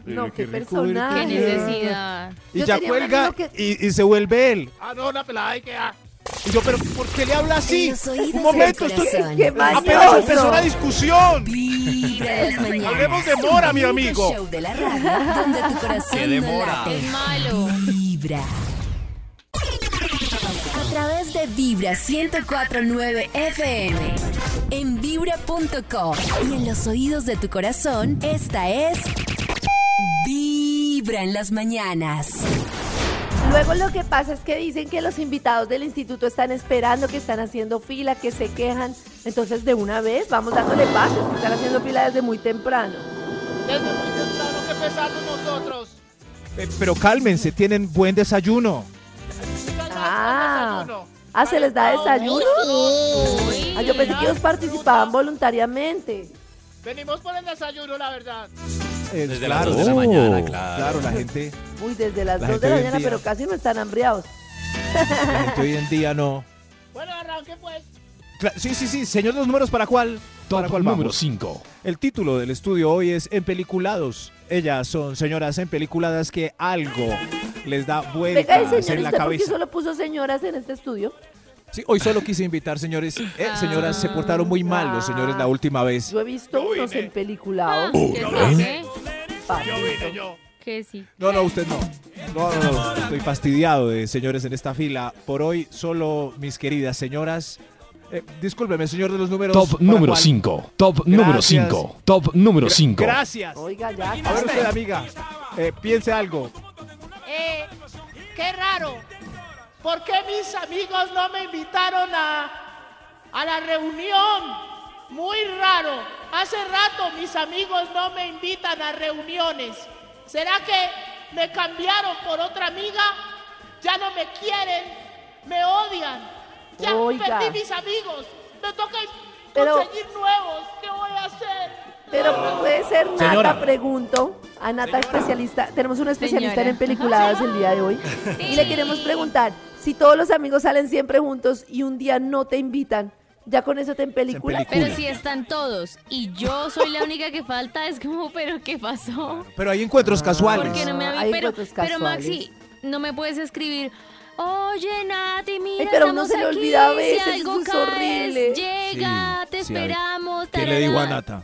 Speaker 2: No, qué personaje.
Speaker 3: Qué necesidad.
Speaker 4: Y
Speaker 2: Yo
Speaker 4: ya cuelga
Speaker 2: amigo que-
Speaker 4: y, y se vuelve él. Ah, no, una pelada hay que... ah. Y yo, pero ¿por qué le habla así? Un momento, estoy...
Speaker 6: corazón.
Speaker 2: ¡Qué
Speaker 4: Apenas empezó la [laughs] discusión.
Speaker 6: Vibra en las mañanas.
Speaker 4: Hablemos de Mora, mi amigo.
Speaker 6: show de la radio donde tu corazón
Speaker 5: ¡Qué demora!
Speaker 3: Es malo.
Speaker 6: Vibra. través de Vibra 1049 FM. En vibra.com. Y en los oídos de tu corazón, esta es. Vibra en las mañanas.
Speaker 2: Luego lo que pasa es que dicen que los invitados del instituto están esperando, que están haciendo fila, que se quejan. Entonces de una vez vamos dándole pasos, que están haciendo fila desde muy temprano.
Speaker 1: Desde muy temprano que empezamos nosotros.
Speaker 4: Eh, Pero cálmense, tienen buen desayuno.
Speaker 2: Ah, ah, se les da desayuno. Ah, yo pensé que ellos participaban voluntariamente.
Speaker 1: Venimos por el desayuno, la verdad.
Speaker 4: Eh,
Speaker 5: Desde las dos de la mañana, claro.
Speaker 4: Claro, la gente,
Speaker 2: Uy, desde las
Speaker 4: La
Speaker 2: 2
Speaker 4: gente
Speaker 2: de la mañana,
Speaker 4: día-
Speaker 2: pero casi no están hambriados.
Speaker 4: la gente hoy en día no.
Speaker 1: Bueno, arranque pues.
Speaker 4: Sí, sí, sí, señor los números, ¿para cuál? ¿Para cuál
Speaker 8: número
Speaker 4: vamos?
Speaker 8: 5.
Speaker 4: El título del estudio hoy es Empeliculados. Ellas son señoras empeliculadas que algo les da
Speaker 2: Venga,
Speaker 4: vueltas
Speaker 2: señor,
Speaker 4: en la
Speaker 2: ¿usted por qué
Speaker 4: cabeza.
Speaker 2: solo puso señoras en este estudio?
Speaker 4: Sí, hoy solo quise invitar, señores. Eh, señoras, se portaron muy mal los señores la última vez.
Speaker 2: Yo he visto unos.
Speaker 3: ¿Qué?
Speaker 2: Papito.
Speaker 3: Que sí.
Speaker 4: No, no, usted no. No, no, no. Estoy fastidiado de señores en esta fila. Por hoy, solo mis queridas señoras. Eh, discúlpeme, señor de los números.
Speaker 8: Top
Speaker 4: ¿para
Speaker 8: número
Speaker 4: cuál?
Speaker 8: 5. Top número
Speaker 4: Gracias.
Speaker 8: 5. Top número
Speaker 4: Gra-
Speaker 8: 5.
Speaker 4: Gracias.
Speaker 2: Oiga, ya.
Speaker 4: A ver usted, amiga. eh, piense algo.
Speaker 1: Eh, qué raro. ¿Por qué mis amigos no me invitaron a, a la reunión? Muy raro. Hace rato mis amigos no me invitan a reuniones. ¿Será que me cambiaron por otra amiga? Ya no me quieren, me odian. Ya
Speaker 2: Oiga.
Speaker 1: perdí mis amigos. Me toca
Speaker 2: Pero-
Speaker 1: conseguir nuevos. ¿Qué voy a hacer?
Speaker 2: Pero puede ser Nata,
Speaker 4: Señora.
Speaker 2: pregunto. A Nata especialista. Tenemos una especialista
Speaker 3: Señora.
Speaker 2: en peliculadas el día de hoy. Y le queremos preguntar, si todos los amigos salen siempre juntos y un día no te invitan, ¿ya con eso te empeliculas?
Speaker 4: empeliculan.
Speaker 3: Pero si están todos y yo soy la única que falta, es como, ¿pero qué pasó?
Speaker 4: Pero hay encuentros casuales.
Speaker 3: ¿Por qué no me
Speaker 2: Ah, hay
Speaker 3: pero,
Speaker 2: encuentros
Speaker 3: pero
Speaker 2: casuales.
Speaker 3: Maxi, no me puedes escribir. Oye, Nati, mira,
Speaker 2: Ay, pero a uno
Speaker 3: estamos
Speaker 2: se le olvida a
Speaker 3: si
Speaker 2: veces,
Speaker 3: algo
Speaker 2: es
Speaker 3: caes,
Speaker 2: horrible.
Speaker 3: Llega,
Speaker 4: Sí,
Speaker 3: te
Speaker 4: sí,
Speaker 3: esperamos.
Speaker 4: ¿Qué le digo a. Nata?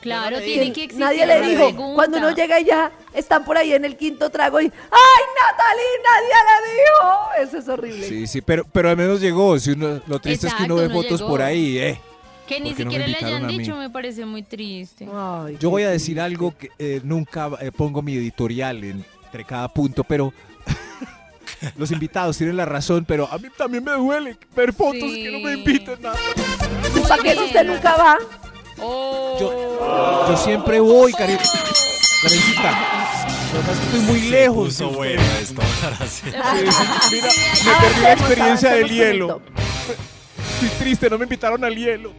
Speaker 3: Claro, tiene que existir
Speaker 2: Nadie le dijo,
Speaker 3: pregunta.
Speaker 2: cuando uno llega y ya están por ahí en el quinto trago y ¡Ay, Natalie, nadie le dijo! Eso es horrible.
Speaker 4: Sí, sí, pero, pero al menos llegó. Si uno, lo triste es que uno ve
Speaker 3: no
Speaker 4: fotos
Speaker 3: llegó.
Speaker 4: por ahí, eh.
Speaker 3: Que ni
Speaker 4: ¿Por qué no me
Speaker 3: siquiera le hayan dicho me parece muy triste.
Speaker 2: Ay,
Speaker 4: Yo voy a decir
Speaker 2: triste.
Speaker 4: algo que eh, nunca eh, pongo mi editorial en- entre cada punto, pero [laughs] los invitados tienen la razón, pero a mí también me duele ver fotos
Speaker 3: Sí.
Speaker 4: que no me inviten nada.
Speaker 2: ¿Y ¿Para qué usted nunca va?
Speaker 3: Oh.
Speaker 4: Yo, yo siempre voy, cari Karencita. Lo que pasa es que estoy muy lejos.
Speaker 5: Puso
Speaker 4: de
Speaker 5: bueno esto. [laughs]
Speaker 4: Sí, mira, me perdí la experiencia del
Speaker 2: el
Speaker 4: hielo. Estoy triste, no me invitaron al hielo.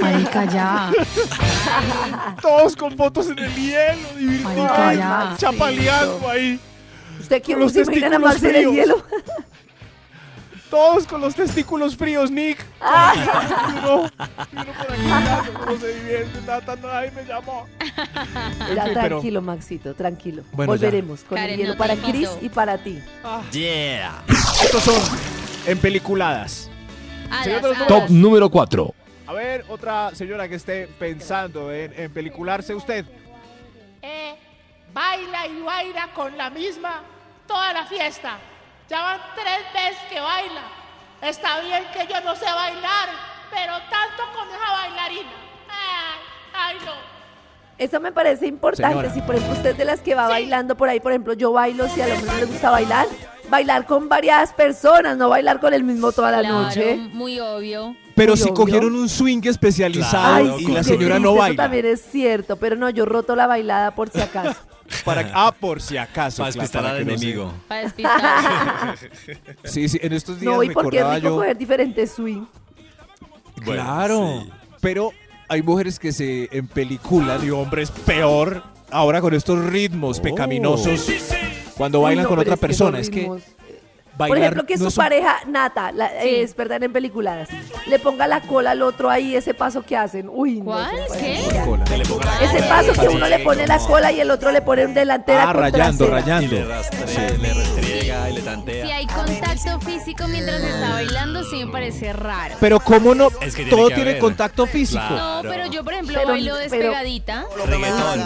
Speaker 3: Marica, ya. [laughs]
Speaker 4: Todos con fotos en el hielo, divirtiendo, chapaleando ahí.
Speaker 2: ¿Usted quién
Speaker 4: los
Speaker 2: se imagina
Speaker 4: testículos
Speaker 2: en el hielo? [laughs]
Speaker 4: Todos con los testículos fríos, Nick.
Speaker 2: Ah.
Speaker 4: Uno, y uno por aquí mirando cómo se divierte. Nadie me llamó. En
Speaker 2: Ya,
Speaker 4: fin, pero-
Speaker 2: tranquilo, Maxito, tranquilo.
Speaker 4: Bueno, ya.
Speaker 2: Volveremos con
Speaker 3: Karen,
Speaker 2: el hielo
Speaker 3: no
Speaker 2: para. Chris y para ti.
Speaker 5: Yeah.
Speaker 4: Estos son en peliculadas.
Speaker 3: Alas.
Speaker 8: Top número 4.
Speaker 4: A ver, otra señora que esté pensando en, en pelicularse usted.
Speaker 1: Eh, baila y baila con la misma toda la fiesta. Ya van tres veces que baila. Está bien que yo no sé bailar, pero tanto con esa bailarina. Ay, ay no.
Speaker 2: Eso me parece importante.
Speaker 4: Señora.
Speaker 2: Si, por ejemplo, usted es de las que va bailando por ahí, por ejemplo, yo bailo, si a lo mejor no le gusta bailar, bailar con varias personas, no bailar con el mismo toda la
Speaker 3: Claro,
Speaker 2: noche.
Speaker 3: muy obvio.
Speaker 4: Pero
Speaker 2: Muy
Speaker 4: si
Speaker 2: obvio.
Speaker 4: cogieron un swing especializado
Speaker 5: Claro,
Speaker 4: y
Speaker 5: con
Speaker 4: la señora no
Speaker 2: triste, Eso
Speaker 4: baila.
Speaker 2: también es cierto, pero no, yo roto la bailada por si acaso. [laughs]
Speaker 4: Para, [laughs] ah, por si acaso.
Speaker 5: Para despistar al
Speaker 4: no
Speaker 5: enemigo.
Speaker 3: Para despistar. [laughs]
Speaker 4: Sí, sí, en estos días
Speaker 2: No, y porque es rico
Speaker 4: yo.
Speaker 2: coger diferentes swing.
Speaker 5: Bueno,
Speaker 4: claro,
Speaker 5: sí.
Speaker 4: pero hay mujeres que se empeliculan y hombres peor ahora con estos ritmos
Speaker 5: Oh.
Speaker 4: pecaminosos cuando
Speaker 2: Uy,
Speaker 4: bailan
Speaker 2: no,
Speaker 4: con otra
Speaker 2: es
Speaker 4: persona. Es que bailar
Speaker 2: Por ejemplo, que
Speaker 4: no
Speaker 2: su
Speaker 4: un-
Speaker 2: pareja, Nata, la, eh, es verdad en peliculadas, le ponga la cola al otro ahí, ese paso que hacen. Uy,
Speaker 3: ¿Cuál? ¿Qué?
Speaker 2: Ese paso que uno le pone la cola y el otro le pone delantera
Speaker 4: Ah, rayando,
Speaker 2: trasera.
Speaker 5: Y le,
Speaker 4: rayando.
Speaker 5: rastre- le restriega y le tantea.
Speaker 3: Si hay contacto físico mientras está bailando, sí me parece raro.
Speaker 4: Pero cómo no,
Speaker 5: Es que tiene
Speaker 4: todo
Speaker 5: que
Speaker 4: tiene contacto físico.
Speaker 5: Claro.
Speaker 3: No, pero yo, por ejemplo,
Speaker 2: Pero-
Speaker 3: bailo
Speaker 2: pero-
Speaker 3: despegadita.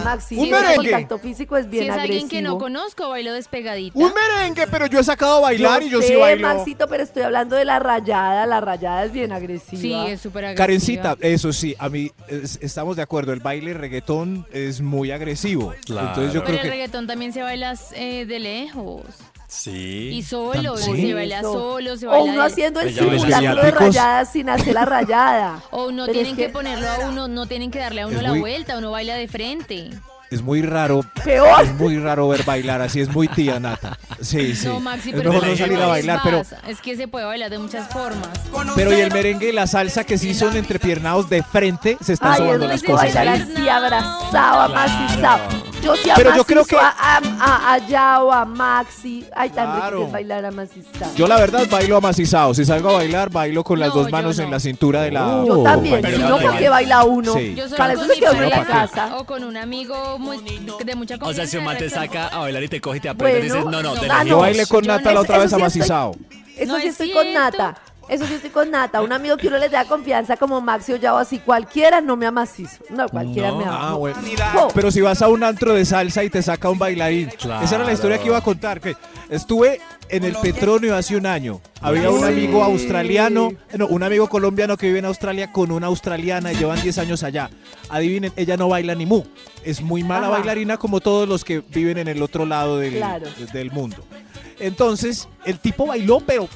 Speaker 2: Maxi,
Speaker 4: Un
Speaker 2: si
Speaker 4: merengue.
Speaker 2: contacto físico es
Speaker 3: Si
Speaker 2: bien
Speaker 3: es alguien que no conozco, bailo despegadita.
Speaker 4: Un merengue, pero yo he sacado a bailar bailar y yo sí bailo.
Speaker 2: Maxito, pero estoy hablando de la rayada. La rayada es bien agresiva.
Speaker 3: Sí, es súper agresiva.
Speaker 4: Karencita, eso sí, a mí es- estamos de acuerdo, el baile reggaetón es muy agresivo. Entonces yo
Speaker 3: Pero
Speaker 4: creo
Speaker 3: el
Speaker 4: que
Speaker 3: reggaetón también se baila eh, de lejos.
Speaker 5: Sí.
Speaker 3: Y solo,
Speaker 4: ¿Sí?
Speaker 3: se baila solo, se
Speaker 2: O uno haciendo el simulacro de rayada sin hacer la rayada. [laughs]
Speaker 3: O no tienen
Speaker 2: es
Speaker 3: que,
Speaker 2: que-
Speaker 3: ponerlo a uno, no tienen que darle a uno
Speaker 4: Es
Speaker 3: la
Speaker 4: muy-
Speaker 3: vuelta, uno baila de frente.
Speaker 4: Es muy raro.
Speaker 2: Peor.
Speaker 4: Es muy raro ver bailar así, es muy tía Nata. Sí, sí.
Speaker 3: No, Maxi,
Speaker 4: es
Speaker 3: pero
Speaker 4: mejor no
Speaker 3: es
Speaker 4: salir a bailar, pero,
Speaker 3: Es que se puede bailar de muchas formas.
Speaker 4: pero y el merengue y la salsa que sí son entrepiernados de frente, se están
Speaker 2: Ay,
Speaker 4: sobando
Speaker 2: es
Speaker 4: las cosas
Speaker 2: bailar
Speaker 4: ahí.
Speaker 2: así, abrazado, amacizado. Yo sí
Speaker 4: Pero yo creo que-
Speaker 2: a, a, a, a Yao, a Maxi. Ay, tan rico
Speaker 4: Claro.
Speaker 2: que es bailar amacizado.
Speaker 4: Yo la verdad bailo amacizado. Si salgo a bailar, bailo con las
Speaker 3: No,
Speaker 4: dos manos
Speaker 3: no.
Speaker 4: en la cintura de la.
Speaker 2: Yo también, si no, porque baila uno.
Speaker 4: Sí.
Speaker 3: Yo solo
Speaker 2: Para
Speaker 3: con
Speaker 2: eso se
Speaker 3: mi
Speaker 2: queda uno en la casa.
Speaker 3: O con un amigo muy, de mucha confianza.
Speaker 5: O sea, si un man te saca a bailar y te coge y te aprieta y
Speaker 2: Bueno,
Speaker 5: dices, no, no, de
Speaker 2: ah.
Speaker 4: Yo bailé con Nata
Speaker 3: no-
Speaker 4: la otra vez amacizado.
Speaker 2: Eso
Speaker 3: No
Speaker 2: sí
Speaker 3: es
Speaker 2: estoy con. Nata. Eso sí estoy con Nata. Un amigo que uno le da confianza como Maxi o Yao, así cualquiera no me amacizo. No, cualquiera me ama.
Speaker 4: Ah, bueno.
Speaker 2: Oh.
Speaker 4: Pero si vas a un antro de salsa y te saca un bailarín. Esa era la historia que iba a contar. Que estuve en el Petronio hace un año. Había un amigo australiano, no, un amigo colombiano que vive en Australia con una australiana y llevan 10 años allá. Adivinen, ella no baila ni mu. Es muy mala
Speaker 2: Ajá.
Speaker 4: bailarina como todos los que viven en el otro lado del,
Speaker 2: Claro.
Speaker 4: del mundo. Entonces, el tipo bailó, pero,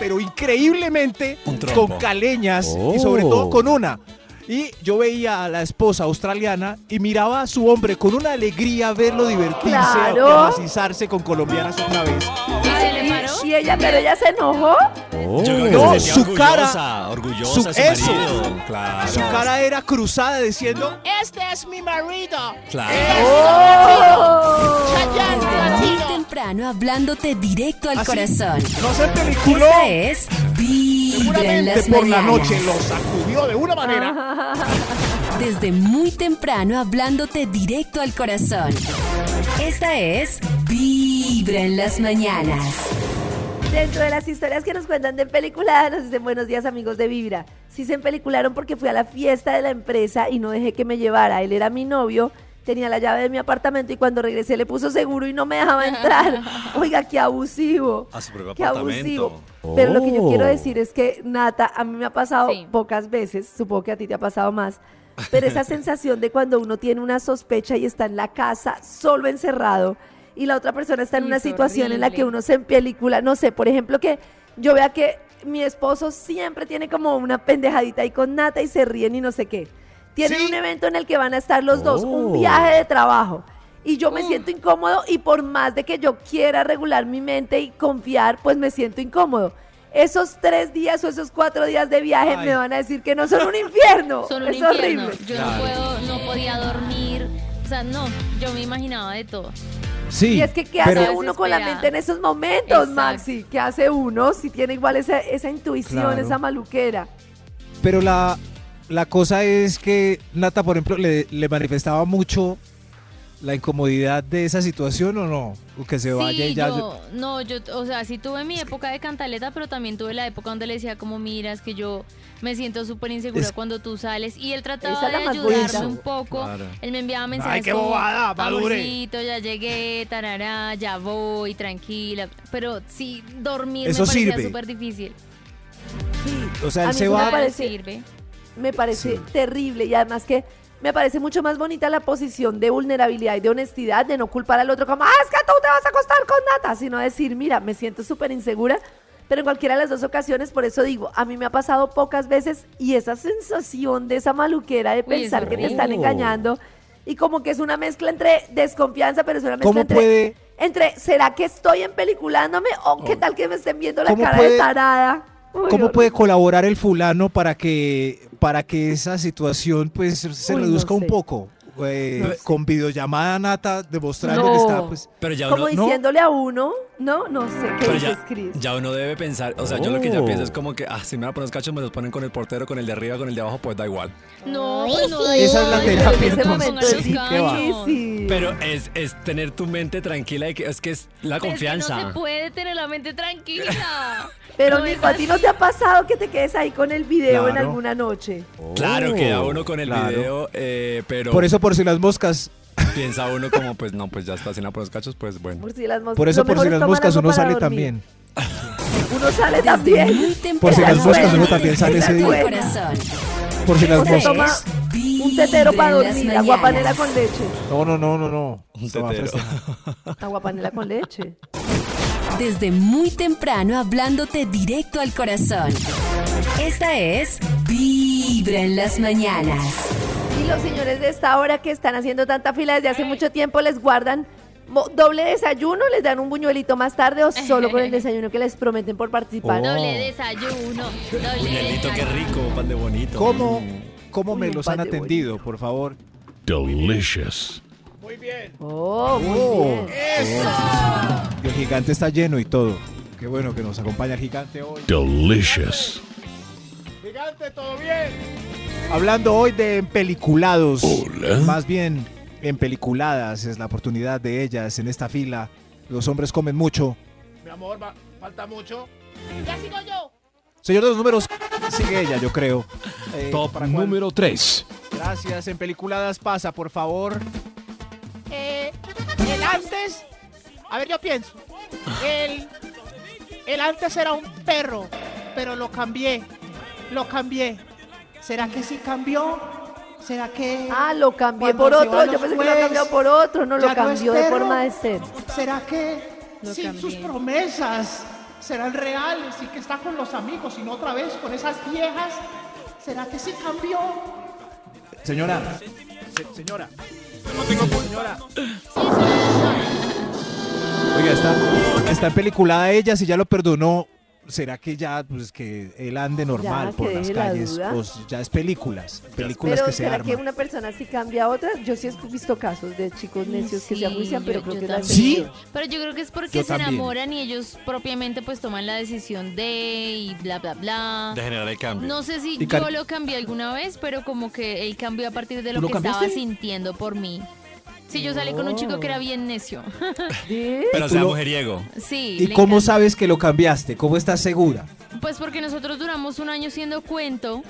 Speaker 4: pero increíblemente con caleñas
Speaker 8: Oh.
Speaker 4: y sobre todo con una. Y yo veía a la esposa australiana y miraba a su hombre con una alegría verlo divertirse
Speaker 2: Claro.
Speaker 4: y amacizarse con colombianas otra vez.
Speaker 3: ¿Y se le paró?
Speaker 2: Y ella, pero ella se enojó.
Speaker 5: Yo creo que
Speaker 4: No,
Speaker 5: se
Speaker 4: su
Speaker 5: orgullosa,
Speaker 4: cara-
Speaker 5: orgullosa
Speaker 4: su-
Speaker 5: de su
Speaker 4: eso.
Speaker 5: marido. Claro.
Speaker 4: Su cara era cruzada diciendo,
Speaker 1: Este es mi marido.
Speaker 5: Claro.
Speaker 2: ¡Oh!
Speaker 1: Chayanne
Speaker 6: Muy
Speaker 1: Latino.
Speaker 6: Temprano hablándote directo al
Speaker 4: Así,
Speaker 6: corazón.
Speaker 4: no se peliculó.
Speaker 6: Esta es Vibra en las
Speaker 4: por la noche lo sacudió de una manera. [laughs]
Speaker 6: Desde muy temprano hablándote directo al corazón. Esta es Vibra en las mañanas.
Speaker 2: Dentro de las historias que nos cuentan de película, nos dicen buenos días amigos de Vibra. Sí se empelicularon porque fui a la fiesta de la empresa y no dejé que me llevara. Él era mi novio, tenía la llave de mi apartamento y cuando regresé le puso seguro y no me dejaba entrar. [laughs] Oiga, qué abusivo.
Speaker 5: A su propio
Speaker 2: Qué abusivo.
Speaker 5: apartamento.
Speaker 2: Pero lo que yo
Speaker 8: Oh.
Speaker 2: quiero decir es que, Nata, a mí me ha pasado
Speaker 3: Sí.
Speaker 2: pocas veces, supongo que a ti te ha pasado más, pero esa [laughs] sensación de cuando uno tiene una sospecha y está en la casa solo encerrado y la otra persona está en
Speaker 3: Sí,
Speaker 2: una
Speaker 3: es
Speaker 2: situación en la que uno se en película, no sé, por ejemplo, que yo vea que mi esposo siempre tiene como una pendejadita ahí con Nata y se ríen y no sé qué. Tienen
Speaker 4: Sí.
Speaker 2: un evento en el que van a estar los dos, un
Speaker 8: Oh.
Speaker 2: viaje de trabajo. Y yo me siento incómodo y por más de que yo quiera regular mi mente y confiar, pues me siento incómodo. Esos tres días o esos cuatro días de viaje
Speaker 4: Ay.
Speaker 2: me van a decir que no son un infierno. [laughs]
Speaker 3: Son un
Speaker 2: es
Speaker 3: infierno.
Speaker 2: horrible.
Speaker 3: Yo
Speaker 4: Claro.
Speaker 3: no puedo, no podía dormir. O sea, no, yo me imaginaba de todo.
Speaker 4: Sí,
Speaker 2: Y es que, ¿qué hace uno con la mente en esos momentos,
Speaker 3: Exacto.
Speaker 2: Maxi? ¿Qué hace uno si tiene igual esa, esa intuición,
Speaker 4: Claro.
Speaker 2: esa maluquera?
Speaker 4: Pero la, la cosa es que Nata, por ejemplo, le, le manifestaba mucho la incomodidad de esa situación o no. O que se vaya
Speaker 3: Sí,
Speaker 4: y ya.
Speaker 3: yo, no, yo, o sea, sí tuve mi época de cantaleta, pero también tuve la época donde le decía como, mira, es que yo me siento súper insegura
Speaker 4: Es-
Speaker 3: cuando tú sales. Y él trataba de ayudarme
Speaker 2: bonita.
Speaker 3: un poco.
Speaker 4: Claro.
Speaker 3: Él me enviaba mensajes
Speaker 4: qué
Speaker 3: como,
Speaker 4: bobada, madure.
Speaker 3: amorcito, ya llegué, tarará, ya voy, tranquila. Pero sí, dormir
Speaker 4: Eso
Speaker 3: me parecía súper difícil.
Speaker 2: Sí.
Speaker 4: O sea,
Speaker 2: A
Speaker 4: él
Speaker 2: mí
Speaker 4: se
Speaker 2: me
Speaker 4: va.
Speaker 2: parece-
Speaker 3: sirve.
Speaker 2: Me parece
Speaker 4: Sí.
Speaker 2: terrible y además que me parece mucho más bonita la posición de vulnerabilidad y de honestidad, de no culpar al otro como, ah, es que tú te vas a acostar con Nata, sino decir, mira, me siento súper insegura, pero en cualquiera de las dos ocasiones, por eso digo, a mí me ha pasado pocas veces y esa sensación de esa maluquera de
Speaker 3: Uy,
Speaker 2: pensar que te están engañando y como que es una mezcla entre desconfianza, pero es una mezcla
Speaker 4: ¿Cómo
Speaker 2: entre,
Speaker 4: puede-
Speaker 2: entre, ¿será que estoy en peliculándome o qué tal que me estén viendo la
Speaker 4: ¿Cómo
Speaker 2: cara de
Speaker 4: puede-
Speaker 2: tarada?
Speaker 4: ¿Cómo puede colaborar el fulano para que, para que esa situación pues se
Speaker 2: Uy, no
Speaker 4: reduzca un poco? Eh. Con videollamada Nata, demostrando
Speaker 2: No.
Speaker 4: que está pues...
Speaker 5: Pero ya
Speaker 2: Como
Speaker 5: uno,
Speaker 4: ¿no?
Speaker 2: diciéndole a uno, no, no sé qué
Speaker 5: pero
Speaker 2: dices,
Speaker 5: ya,
Speaker 2: Chris.
Speaker 5: ya uno debe pensar, o sea, yo lo que ya
Speaker 8: Oh.
Speaker 5: pienso es como que, ah, si me van a poner los cachos, me los ponen con el portero, con el de arriba, con el de abajo, pues da igual.
Speaker 3: No, pues no.
Speaker 4: Esa es la
Speaker 3: no,
Speaker 4: terapia.
Speaker 5: Pero es, es tener tu mente tranquila y que es que es la
Speaker 3: Pero es que
Speaker 5: confianza.
Speaker 3: no se puede tener la mente tranquila.
Speaker 2: Pero
Speaker 3: No
Speaker 2: Nico, ¿a ti no te ha pasado que te quedes ahí con el video en
Speaker 4: Claro.
Speaker 2: alguna noche?
Speaker 5: Claro,
Speaker 8: Oh.
Speaker 5: queda uno con el
Speaker 4: Claro.
Speaker 5: video, eh, pero
Speaker 4: Por eso, por si las moscas,
Speaker 5: piensa uno como, pues no, pues ya está sin por los cachos, pues bueno.
Speaker 2: Por si las moscas.
Speaker 4: por eso, [laughs] por si las moscas uno sale
Speaker 2: dormir.
Speaker 4: también.
Speaker 2: Uno sale también.
Speaker 4: Por si las moscas, uno también sale ese día. Por si las moscas.
Speaker 2: un tetero para dormir, agua panela con leche.
Speaker 4: No, no, no, no, no.
Speaker 5: Un tetero. [laughs]
Speaker 2: Agua panela con leche.
Speaker 6: Desde muy temprano hablándote directo al corazón. Esta es Vibra en las mañanas.
Speaker 2: Y los señores de esta hora que están haciendo tanta fila desde hace mucho tiempo les guardan doble desayuno, les dan un buñuelito más tarde o [laughs] solo con el desayuno que les prometen por participar.
Speaker 4: Oh.
Speaker 3: Doble desayuno, doble
Speaker 5: Buñuelito, qué rico, pan de bonito.
Speaker 4: ¿Cómo, cómo me
Speaker 2: Uy,
Speaker 4: los han atendido, por favor?
Speaker 8: Delicious.
Speaker 1: Muy bien.
Speaker 2: Oh, muy
Speaker 4: Oh.
Speaker 2: bien.
Speaker 4: Y el gigante está lleno y todo. Qué bueno que nos acompaña el gigante hoy.
Speaker 8: Delicious.
Speaker 1: Gigante, ¿todo bien?
Speaker 4: Hablando hoy de empeliculados.
Speaker 8: Hola.
Speaker 4: Más bien, empeliculadas es la oportunidad de ellas en esta fila. Los hombres comen mucho.
Speaker 1: Mi amor, va- falta mucho. Ya sigo yo.
Speaker 4: Señor de los números, sigue ella, yo creo. [laughs] Eh,
Speaker 8: Top
Speaker 4: ¿para
Speaker 8: número 3.
Speaker 4: Gracias, empeliculadas pasa, por favor.
Speaker 1: Eh, el antes. A ver, yo pienso. El. El antes era un perro, pero lo cambié. Lo cambié. ¿Será que sí cambió? ¿Será que.?
Speaker 2: Ah, lo cambié por otro. Yo pensé que lo cambió por otro. No, lo
Speaker 1: no
Speaker 2: cambió de forma de ser.
Speaker 1: ¿Será que
Speaker 3: Lo
Speaker 1: sí,
Speaker 3: cambié.
Speaker 1: sus promesas serán reales y que está con los amigos y no otra vez con esas viejas? ¿Será que sí cambió?
Speaker 4: Señora. se- señora. Señora. Oiga, está, está empeliculada ella, si ya lo perdonó. ¿Será que ya, pues que él ande normal
Speaker 2: Ya,
Speaker 4: por las
Speaker 2: la
Speaker 4: calles? O s- ya es películas. Películas
Speaker 2: Pero
Speaker 4: que se
Speaker 2: ¿será que una persona sí cambia a otra? Yo sí he visto casos de chicos necios que se ajuician, pero
Speaker 3: yo-
Speaker 2: creo
Speaker 3: yo
Speaker 2: que es la
Speaker 3: también.
Speaker 4: ¿Sí?
Speaker 3: Pero yo creo que es porque
Speaker 4: Yo
Speaker 3: se
Speaker 4: también.
Speaker 3: enamoran y ellos propiamente pues toman la decisión de y bla bla bla.
Speaker 5: De generar el cambio.
Speaker 3: No sé si yo lo cambié alguna vez, pero como que él cambió a partir de
Speaker 4: ¿Tú
Speaker 3: lo
Speaker 4: lo
Speaker 3: que estaba sintiendo por mí. Sí, yo salí con un chico que era bien necio. [laughs]
Speaker 5: Pero
Speaker 4: tú
Speaker 5: sea mujeriego.
Speaker 3: sí.
Speaker 4: ¿Y
Speaker 3: le
Speaker 4: cómo
Speaker 3: encanta.
Speaker 4: sabes que lo cambiaste? ¿Cómo estás segura?
Speaker 3: Pues porque nosotros duramos un año siendo cuento,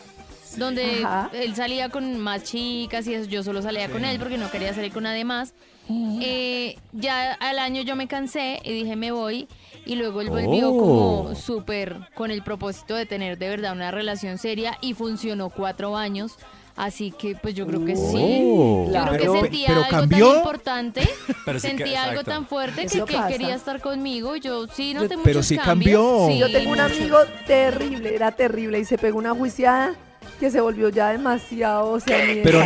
Speaker 3: donde
Speaker 2: Ajá.
Speaker 3: él salía con más chicas y eso, yo solo salía con él porque no quería salir con nadie más. Eh, ya al año yo me cansé y dije me voy y luego él volvió
Speaker 4: Oh.
Speaker 3: como súper con el propósito de tener de verdad una relación seria y funcionó cuatro años. Así que pues yo creo que sí.
Speaker 4: Oh.
Speaker 3: Yo creo
Speaker 4: Pero-
Speaker 3: que sentía
Speaker 4: pero
Speaker 3: algo
Speaker 4: cambió.
Speaker 3: tan importante, [laughs]
Speaker 5: Pero sí que-
Speaker 3: sentía algo tan fuerte que, quería estar conmigo. y Yo sí noté
Speaker 4: Pero
Speaker 3: muchos
Speaker 4: sí
Speaker 3: cambios.
Speaker 4: cambió.
Speaker 3: Sí,
Speaker 2: Yo tengo un
Speaker 3: muchos.
Speaker 2: amigo terrible, era terrible y se pegó una juiciada que se volvió ya demasiado, o sea,
Speaker 4: Pero,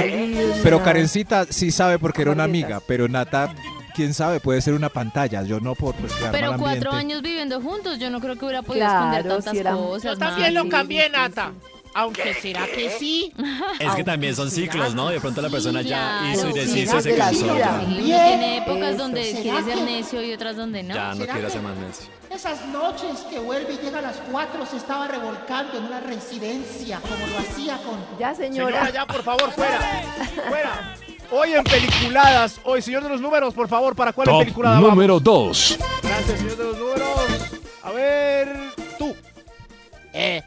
Speaker 4: pero. Karencita sí sabe porque era una amiga, pero Nata, quién sabe, puede ser una pantalla. Yo no por pues,
Speaker 3: Pero cuatro
Speaker 4: ambiente.
Speaker 3: años viviendo juntos, yo no creo que hubiera podido
Speaker 2: Claro,
Speaker 3: esconder tantas
Speaker 2: era-
Speaker 3: cosas.
Speaker 1: Yo también lo cambié, Nata. Aunque será que sí.
Speaker 5: Es que también son ciclos, ¿no? De pronto la persona ya hizo y deshizo y se cansó.
Speaker 3: tiene épocas
Speaker 2: Eso.
Speaker 3: donde
Speaker 1: ¿Será
Speaker 3: quiere ser necio y otras donde no.
Speaker 5: ya no
Speaker 1: ¿Será
Speaker 5: quiere hacer más necio.
Speaker 1: Esas noches que vuelve y llega a las 4 se estaba revolcando en una residencia, como lo hacía con...
Speaker 2: Ya, señora.
Speaker 1: Señora, ya, por favor, fuera. [laughs] Fuera. Hoy en peliculadas. Hoy, señor de los números, por favor, ¿para cuál
Speaker 8: Top
Speaker 1: peliculada vamos?
Speaker 8: número 2.
Speaker 1: Gracias, señor de los números. A ver, tú. Eh,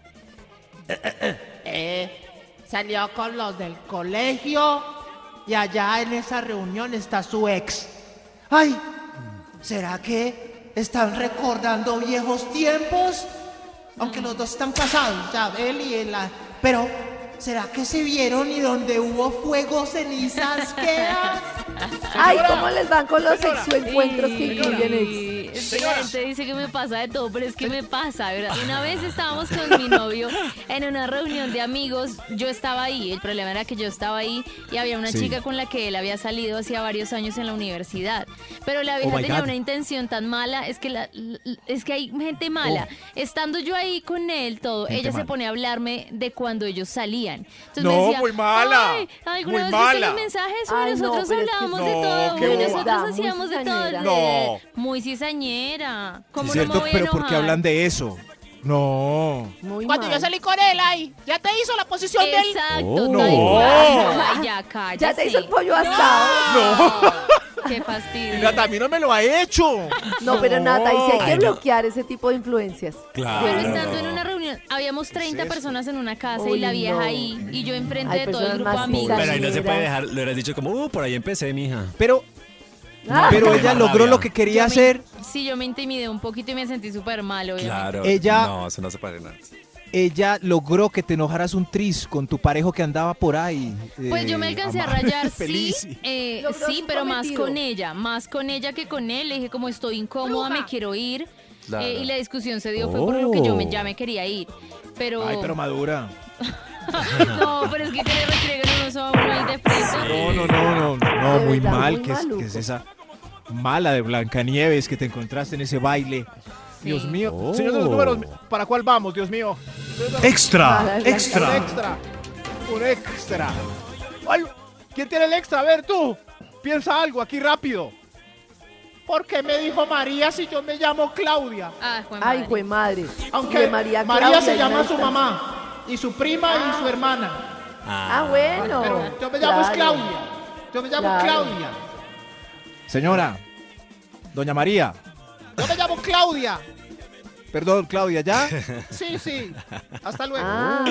Speaker 1: eh, salió con los del colegio y allá en esa reunión está su ex. Ay, ¿será que están recordando viejos tiempos? Aunque los dos están casados, ya, él y él. Pero, ¿será que se vieron y donde hubo fuego, cenizas [laughs] quedan?
Speaker 2: Ay. ¿cómo les van con los sexoencuentros que incluyen ex?
Speaker 3: Gente dice que me pasa de todo, pero es que me pasa, ¿verdad? Una vez estábamos con mi novio en una reunión de amigos, yo estaba ahí, el problema era que yo estaba ahí y había una
Speaker 4: Sí.
Speaker 3: chica con la que él había salido hacía varios años en la universidad, pero la vieja
Speaker 4: Oh
Speaker 3: tenía
Speaker 4: God.
Speaker 3: una intención tan mala, es que la, es que hay gente mala. Estando yo ahí con él todo,
Speaker 4: Gente
Speaker 3: ella se pone a hablarme de cuando ellos salían. Entonces
Speaker 1: No,
Speaker 3: me decía,
Speaker 1: muy mala,
Speaker 3: "Ay, ¿alguna
Speaker 1: muy
Speaker 3: vez
Speaker 1: mala".
Speaker 3: mensajes?
Speaker 2: Ay,
Speaker 3: Uy,
Speaker 2: no,
Speaker 3: nosotros
Speaker 2: pero es que-
Speaker 3: hablábamos
Speaker 1: No,
Speaker 3: de todo,
Speaker 1: boba.
Speaker 3: nosotros
Speaker 2: Muy
Speaker 3: hacíamos de todo.
Speaker 1: No.
Speaker 3: Muy cizañera. ¿Cómo
Speaker 4: Sí,
Speaker 3: no me
Speaker 4: cierto,
Speaker 3: voy a
Speaker 4: pero ¿por qué hablan de eso? No.
Speaker 2: Muy
Speaker 1: Cuando
Speaker 2: mal.
Speaker 1: yo salí con él, ay, ya te hizo la posición de él.
Speaker 3: Exacto,
Speaker 4: Oh. No.
Speaker 3: cual. Ay, ya, cállate.
Speaker 2: Ya te hizo el pollo asado.
Speaker 3: Qué fastidio.
Speaker 1: Nata, a mí no me lo ha hecho.
Speaker 2: No, pero Nata, y si hay que
Speaker 5: Ay, no.
Speaker 2: bloquear ese tipo de influencias.
Speaker 5: Claro.
Speaker 3: Pero estando en una reunión, habíamos 30 personas en una casa y la vieja
Speaker 2: no.
Speaker 3: ahí y yo enfrente
Speaker 2: Hay
Speaker 3: de todo el grupo amigos.
Speaker 5: Pero ahí no se puede dejar, le hubieras dicho como, uh, por ahí empecé, mija.
Speaker 4: Pero,
Speaker 2: Ah.
Speaker 4: Pero ella logró lo que quería
Speaker 3: Yo me-
Speaker 4: hacer.
Speaker 3: Sí, yo me intimidé un poquito y me sentí súper mal, obviamente.
Speaker 5: Claro.
Speaker 4: Ella-
Speaker 5: No, eso no se parece nada.
Speaker 4: Ella logró que te enojaras un tris con tu parejo que andaba por ahí.
Speaker 3: Pues
Speaker 4: eh,
Speaker 3: yo me alcancé a rayar, [laughs]
Speaker 4: feliz.
Speaker 3: sí, eh, sí, pero más con ella, más con ella que con él. Le dije como estoy incómoda, me quiero ir.
Speaker 5: Claro.
Speaker 3: eh, y la discusión se dio fue por lo que yo me, ya me quería ir. Pero,
Speaker 4: Ay, pero madura. [laughs]
Speaker 3: no, pero es que, que le unos uno ahí de frente.
Speaker 4: No, no, no, no, no, muy mal.
Speaker 2: muy
Speaker 4: ¿Qué es, qué es esa mala de Blancanieves que te encontraste en ese baile?
Speaker 1: Dios mío.
Speaker 4: Oh.
Speaker 1: Señor de los números, ¿para cuál vamos, Dios mío?
Speaker 8: Extra,
Speaker 1: Un
Speaker 8: extra.
Speaker 1: extra. Un extra. Ay, ¿Quién tiene el extra? A ver, tú. Piensa algo aquí rápido. ¿Por qué me dijo María si yo me llamo Claudia?
Speaker 3: Ah,
Speaker 2: Ay, güey, madre.
Speaker 1: Aunque
Speaker 2: María,
Speaker 1: María,
Speaker 2: Claudia
Speaker 1: se llama su mamá y su prima y su hermana.
Speaker 2: Ah, bueno.
Speaker 1: Pero yo me llamo
Speaker 2: Claro.
Speaker 1: Claudia. Yo me llamo
Speaker 2: Claro.
Speaker 1: Claudia.
Speaker 4: Señora, doña María.
Speaker 1: Yo me llamo Claudia.
Speaker 4: Perdón, Claudia, ¿ya?
Speaker 1: Sí, sí. Hasta luego.
Speaker 2: Ah,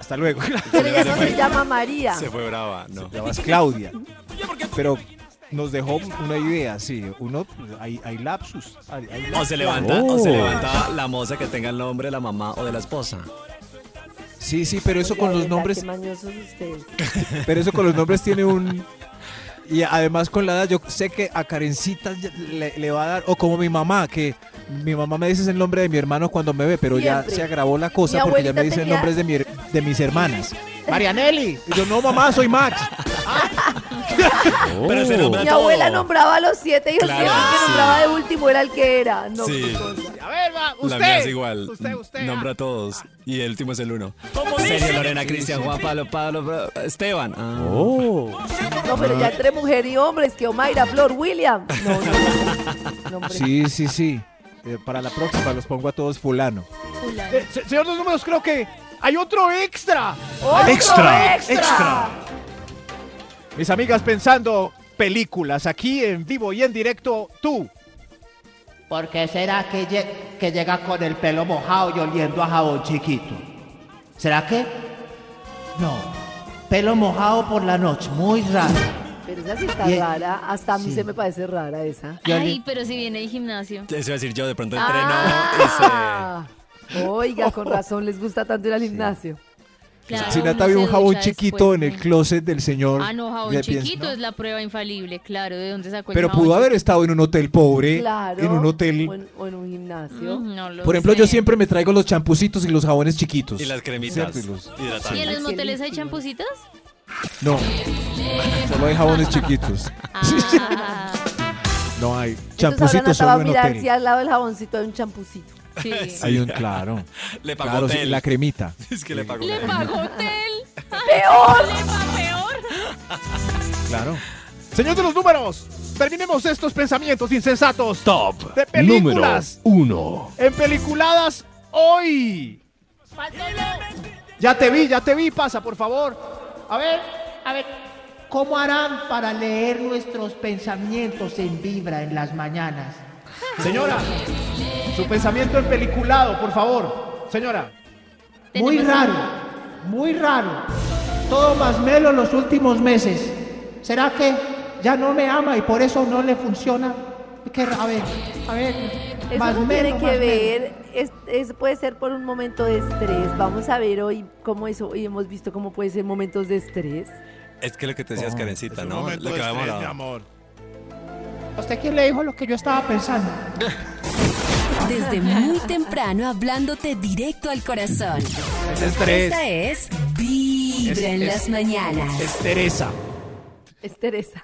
Speaker 4: Hasta luego.
Speaker 2: pero ella no se llama María.
Speaker 5: Se fue brava, no.
Speaker 4: Llamas Claudia. Pero nos dejó una idea, sí. Uno, hay, hay lapsus. hay- hay
Speaker 5: O se levanta, o
Speaker 4: Oh.
Speaker 5: se levanta la moza que tenga el nombre de la mamá o de la esposa.
Speaker 4: Sí, sí, pero eso con los
Speaker 2: ¿verdad?
Speaker 4: nombres,
Speaker 2: Qué mañosos ustedes.
Speaker 4: pero eso con los nombres tiene un... Y además con la edad, yo sé que a Karencita le, le va a dar, o como mi mamá, que mi mamá me dice el nombre de mi hermano cuando me ve, pero ya se agravó la cosa porque ya me dicen
Speaker 2: tenía-
Speaker 4: nombres de, mi, de mis hermanas.
Speaker 1: Marianelli.
Speaker 4: Y yo, no, mamá, soy Max. [laughs]
Speaker 5: Pero se nombra
Speaker 2: Mi
Speaker 5: todo.
Speaker 2: abuela nombraba a los siete hijos
Speaker 5: Claro,
Speaker 2: y el que
Speaker 5: sí.
Speaker 2: nombraba de último era el que era. No,
Speaker 5: Sí.
Speaker 2: qué cosa.
Speaker 1: A ver, va. Usted.
Speaker 5: La mía es igual.
Speaker 1: Usted, usted.
Speaker 5: Nombra a todos. Y el último es el uno.
Speaker 1: ¿Cómo
Speaker 5: Sergio? Lorena, Cristian, Juan, Pablo, Pablo, Esteban. Ah.
Speaker 4: Oh.
Speaker 2: No, pero ya entre mujer y hombres, que Omaira, Flor, William. No, no, no.
Speaker 4: Sí, sí, sí. Eh, para la próxima los pongo a todos fulano.
Speaker 3: Fulano.
Speaker 1: Eh, se- señor los números, creo que hay otro extra.
Speaker 2: ¡Otro
Speaker 8: Extra,
Speaker 2: extra!
Speaker 8: extra.
Speaker 1: Mis amigas pensando películas aquí en vivo y en directo, tú. ¿Por qué será que, lle- que llega con el pelo mojado y oliendo a jabón chiquito? ¿Será que? No. Pelo mojado por la noche, muy raro.
Speaker 2: Pero esa sí está
Speaker 1: Y-
Speaker 2: rara. Hasta a mí
Speaker 1: sí.
Speaker 2: se me parece rara esa.
Speaker 3: Ay, pero si viene del gimnasio.
Speaker 5: Eso iba a decir yo, de pronto entreno
Speaker 2: Ah, Oiga, con [laughs] razón les gusta tanto ir al gimnasio.
Speaker 3: Claro,
Speaker 4: si Nata vio un jabón chiquito
Speaker 3: después,
Speaker 4: en el closet del señor.
Speaker 3: Ah, no, jabón
Speaker 4: piensa,
Speaker 3: chiquito
Speaker 4: ¿no?
Speaker 3: es la prueba infalible, claro. ¿De dónde sacó el
Speaker 4: Pero
Speaker 3: jabón
Speaker 4: pudo haber
Speaker 3: chiquito?
Speaker 4: estado en un hotel pobre.
Speaker 2: Claro.
Speaker 4: En un hotel.
Speaker 2: O en, o en un gimnasio.
Speaker 3: Mm, no lo
Speaker 4: Por ejemplo, yo siempre me traigo los champucitos y los jabones chiquitos.
Speaker 5: Y las cremitas
Speaker 3: ¿Y en los moteles hay champucitas?
Speaker 4: No. Solo hay jabones chiquitos.
Speaker 3: Ah, [laughs]
Speaker 4: No hay
Speaker 2: Entonces ahora
Speaker 4: champucitos
Speaker 2: va a
Speaker 4: solo en
Speaker 2: mirar
Speaker 4: hotel.
Speaker 2: si al lado del jaboncito hay un champucito. [laughs]
Speaker 3: sí.
Speaker 4: Hay un, claro.
Speaker 5: Le pagó
Speaker 4: Claro, sí,
Speaker 5: hotel.
Speaker 4: la cremita. [laughs]
Speaker 5: Es que le pagó
Speaker 3: Le
Speaker 5: hotel.
Speaker 3: pagó [laughs] hotel.
Speaker 2: ¡Peor!
Speaker 3: Le peor.
Speaker 4: Claro.
Speaker 1: Señor de los números, terminemos estos pensamientos insensatos.
Speaker 8: Top
Speaker 1: De
Speaker 8: número
Speaker 1: películas.
Speaker 8: uno.
Speaker 1: En peliculadas hoy. Ya te vi, ya te vi, pasa, por favor. A ver, a ver, ¿cómo harán para leer nuestros pensamientos en vibra en las mañanas? Señora, su pensamiento en peliculado, por favor. Señora. Muy raro, muy raro. Todo más melo los últimos meses. ¿Será que ya no me ama y por eso no le funciona? ¿Qué a ver, a ver.
Speaker 2: Eso
Speaker 1: más
Speaker 2: no
Speaker 1: melo,
Speaker 2: tiene que
Speaker 1: más
Speaker 2: ver, es, es- puede ser por un momento de estrés. Vamos a ver hoy cómo eso, hoy hemos visto cómo puede ser momentos de estrés.
Speaker 5: Es que lo que te decías,
Speaker 4: Oh,
Speaker 5: Karencita, ¿no? Lo que habíamos hablado.
Speaker 8: amor.
Speaker 1: ¿A usted quién le dijo lo que yo estaba pensando? [laughs]
Speaker 6: Desde muy temprano hablándote directo al corazón.
Speaker 4: Es estrés.
Speaker 6: Esta es Vibra en las mañanas.
Speaker 1: Es Teresa.
Speaker 2: Es Teresa.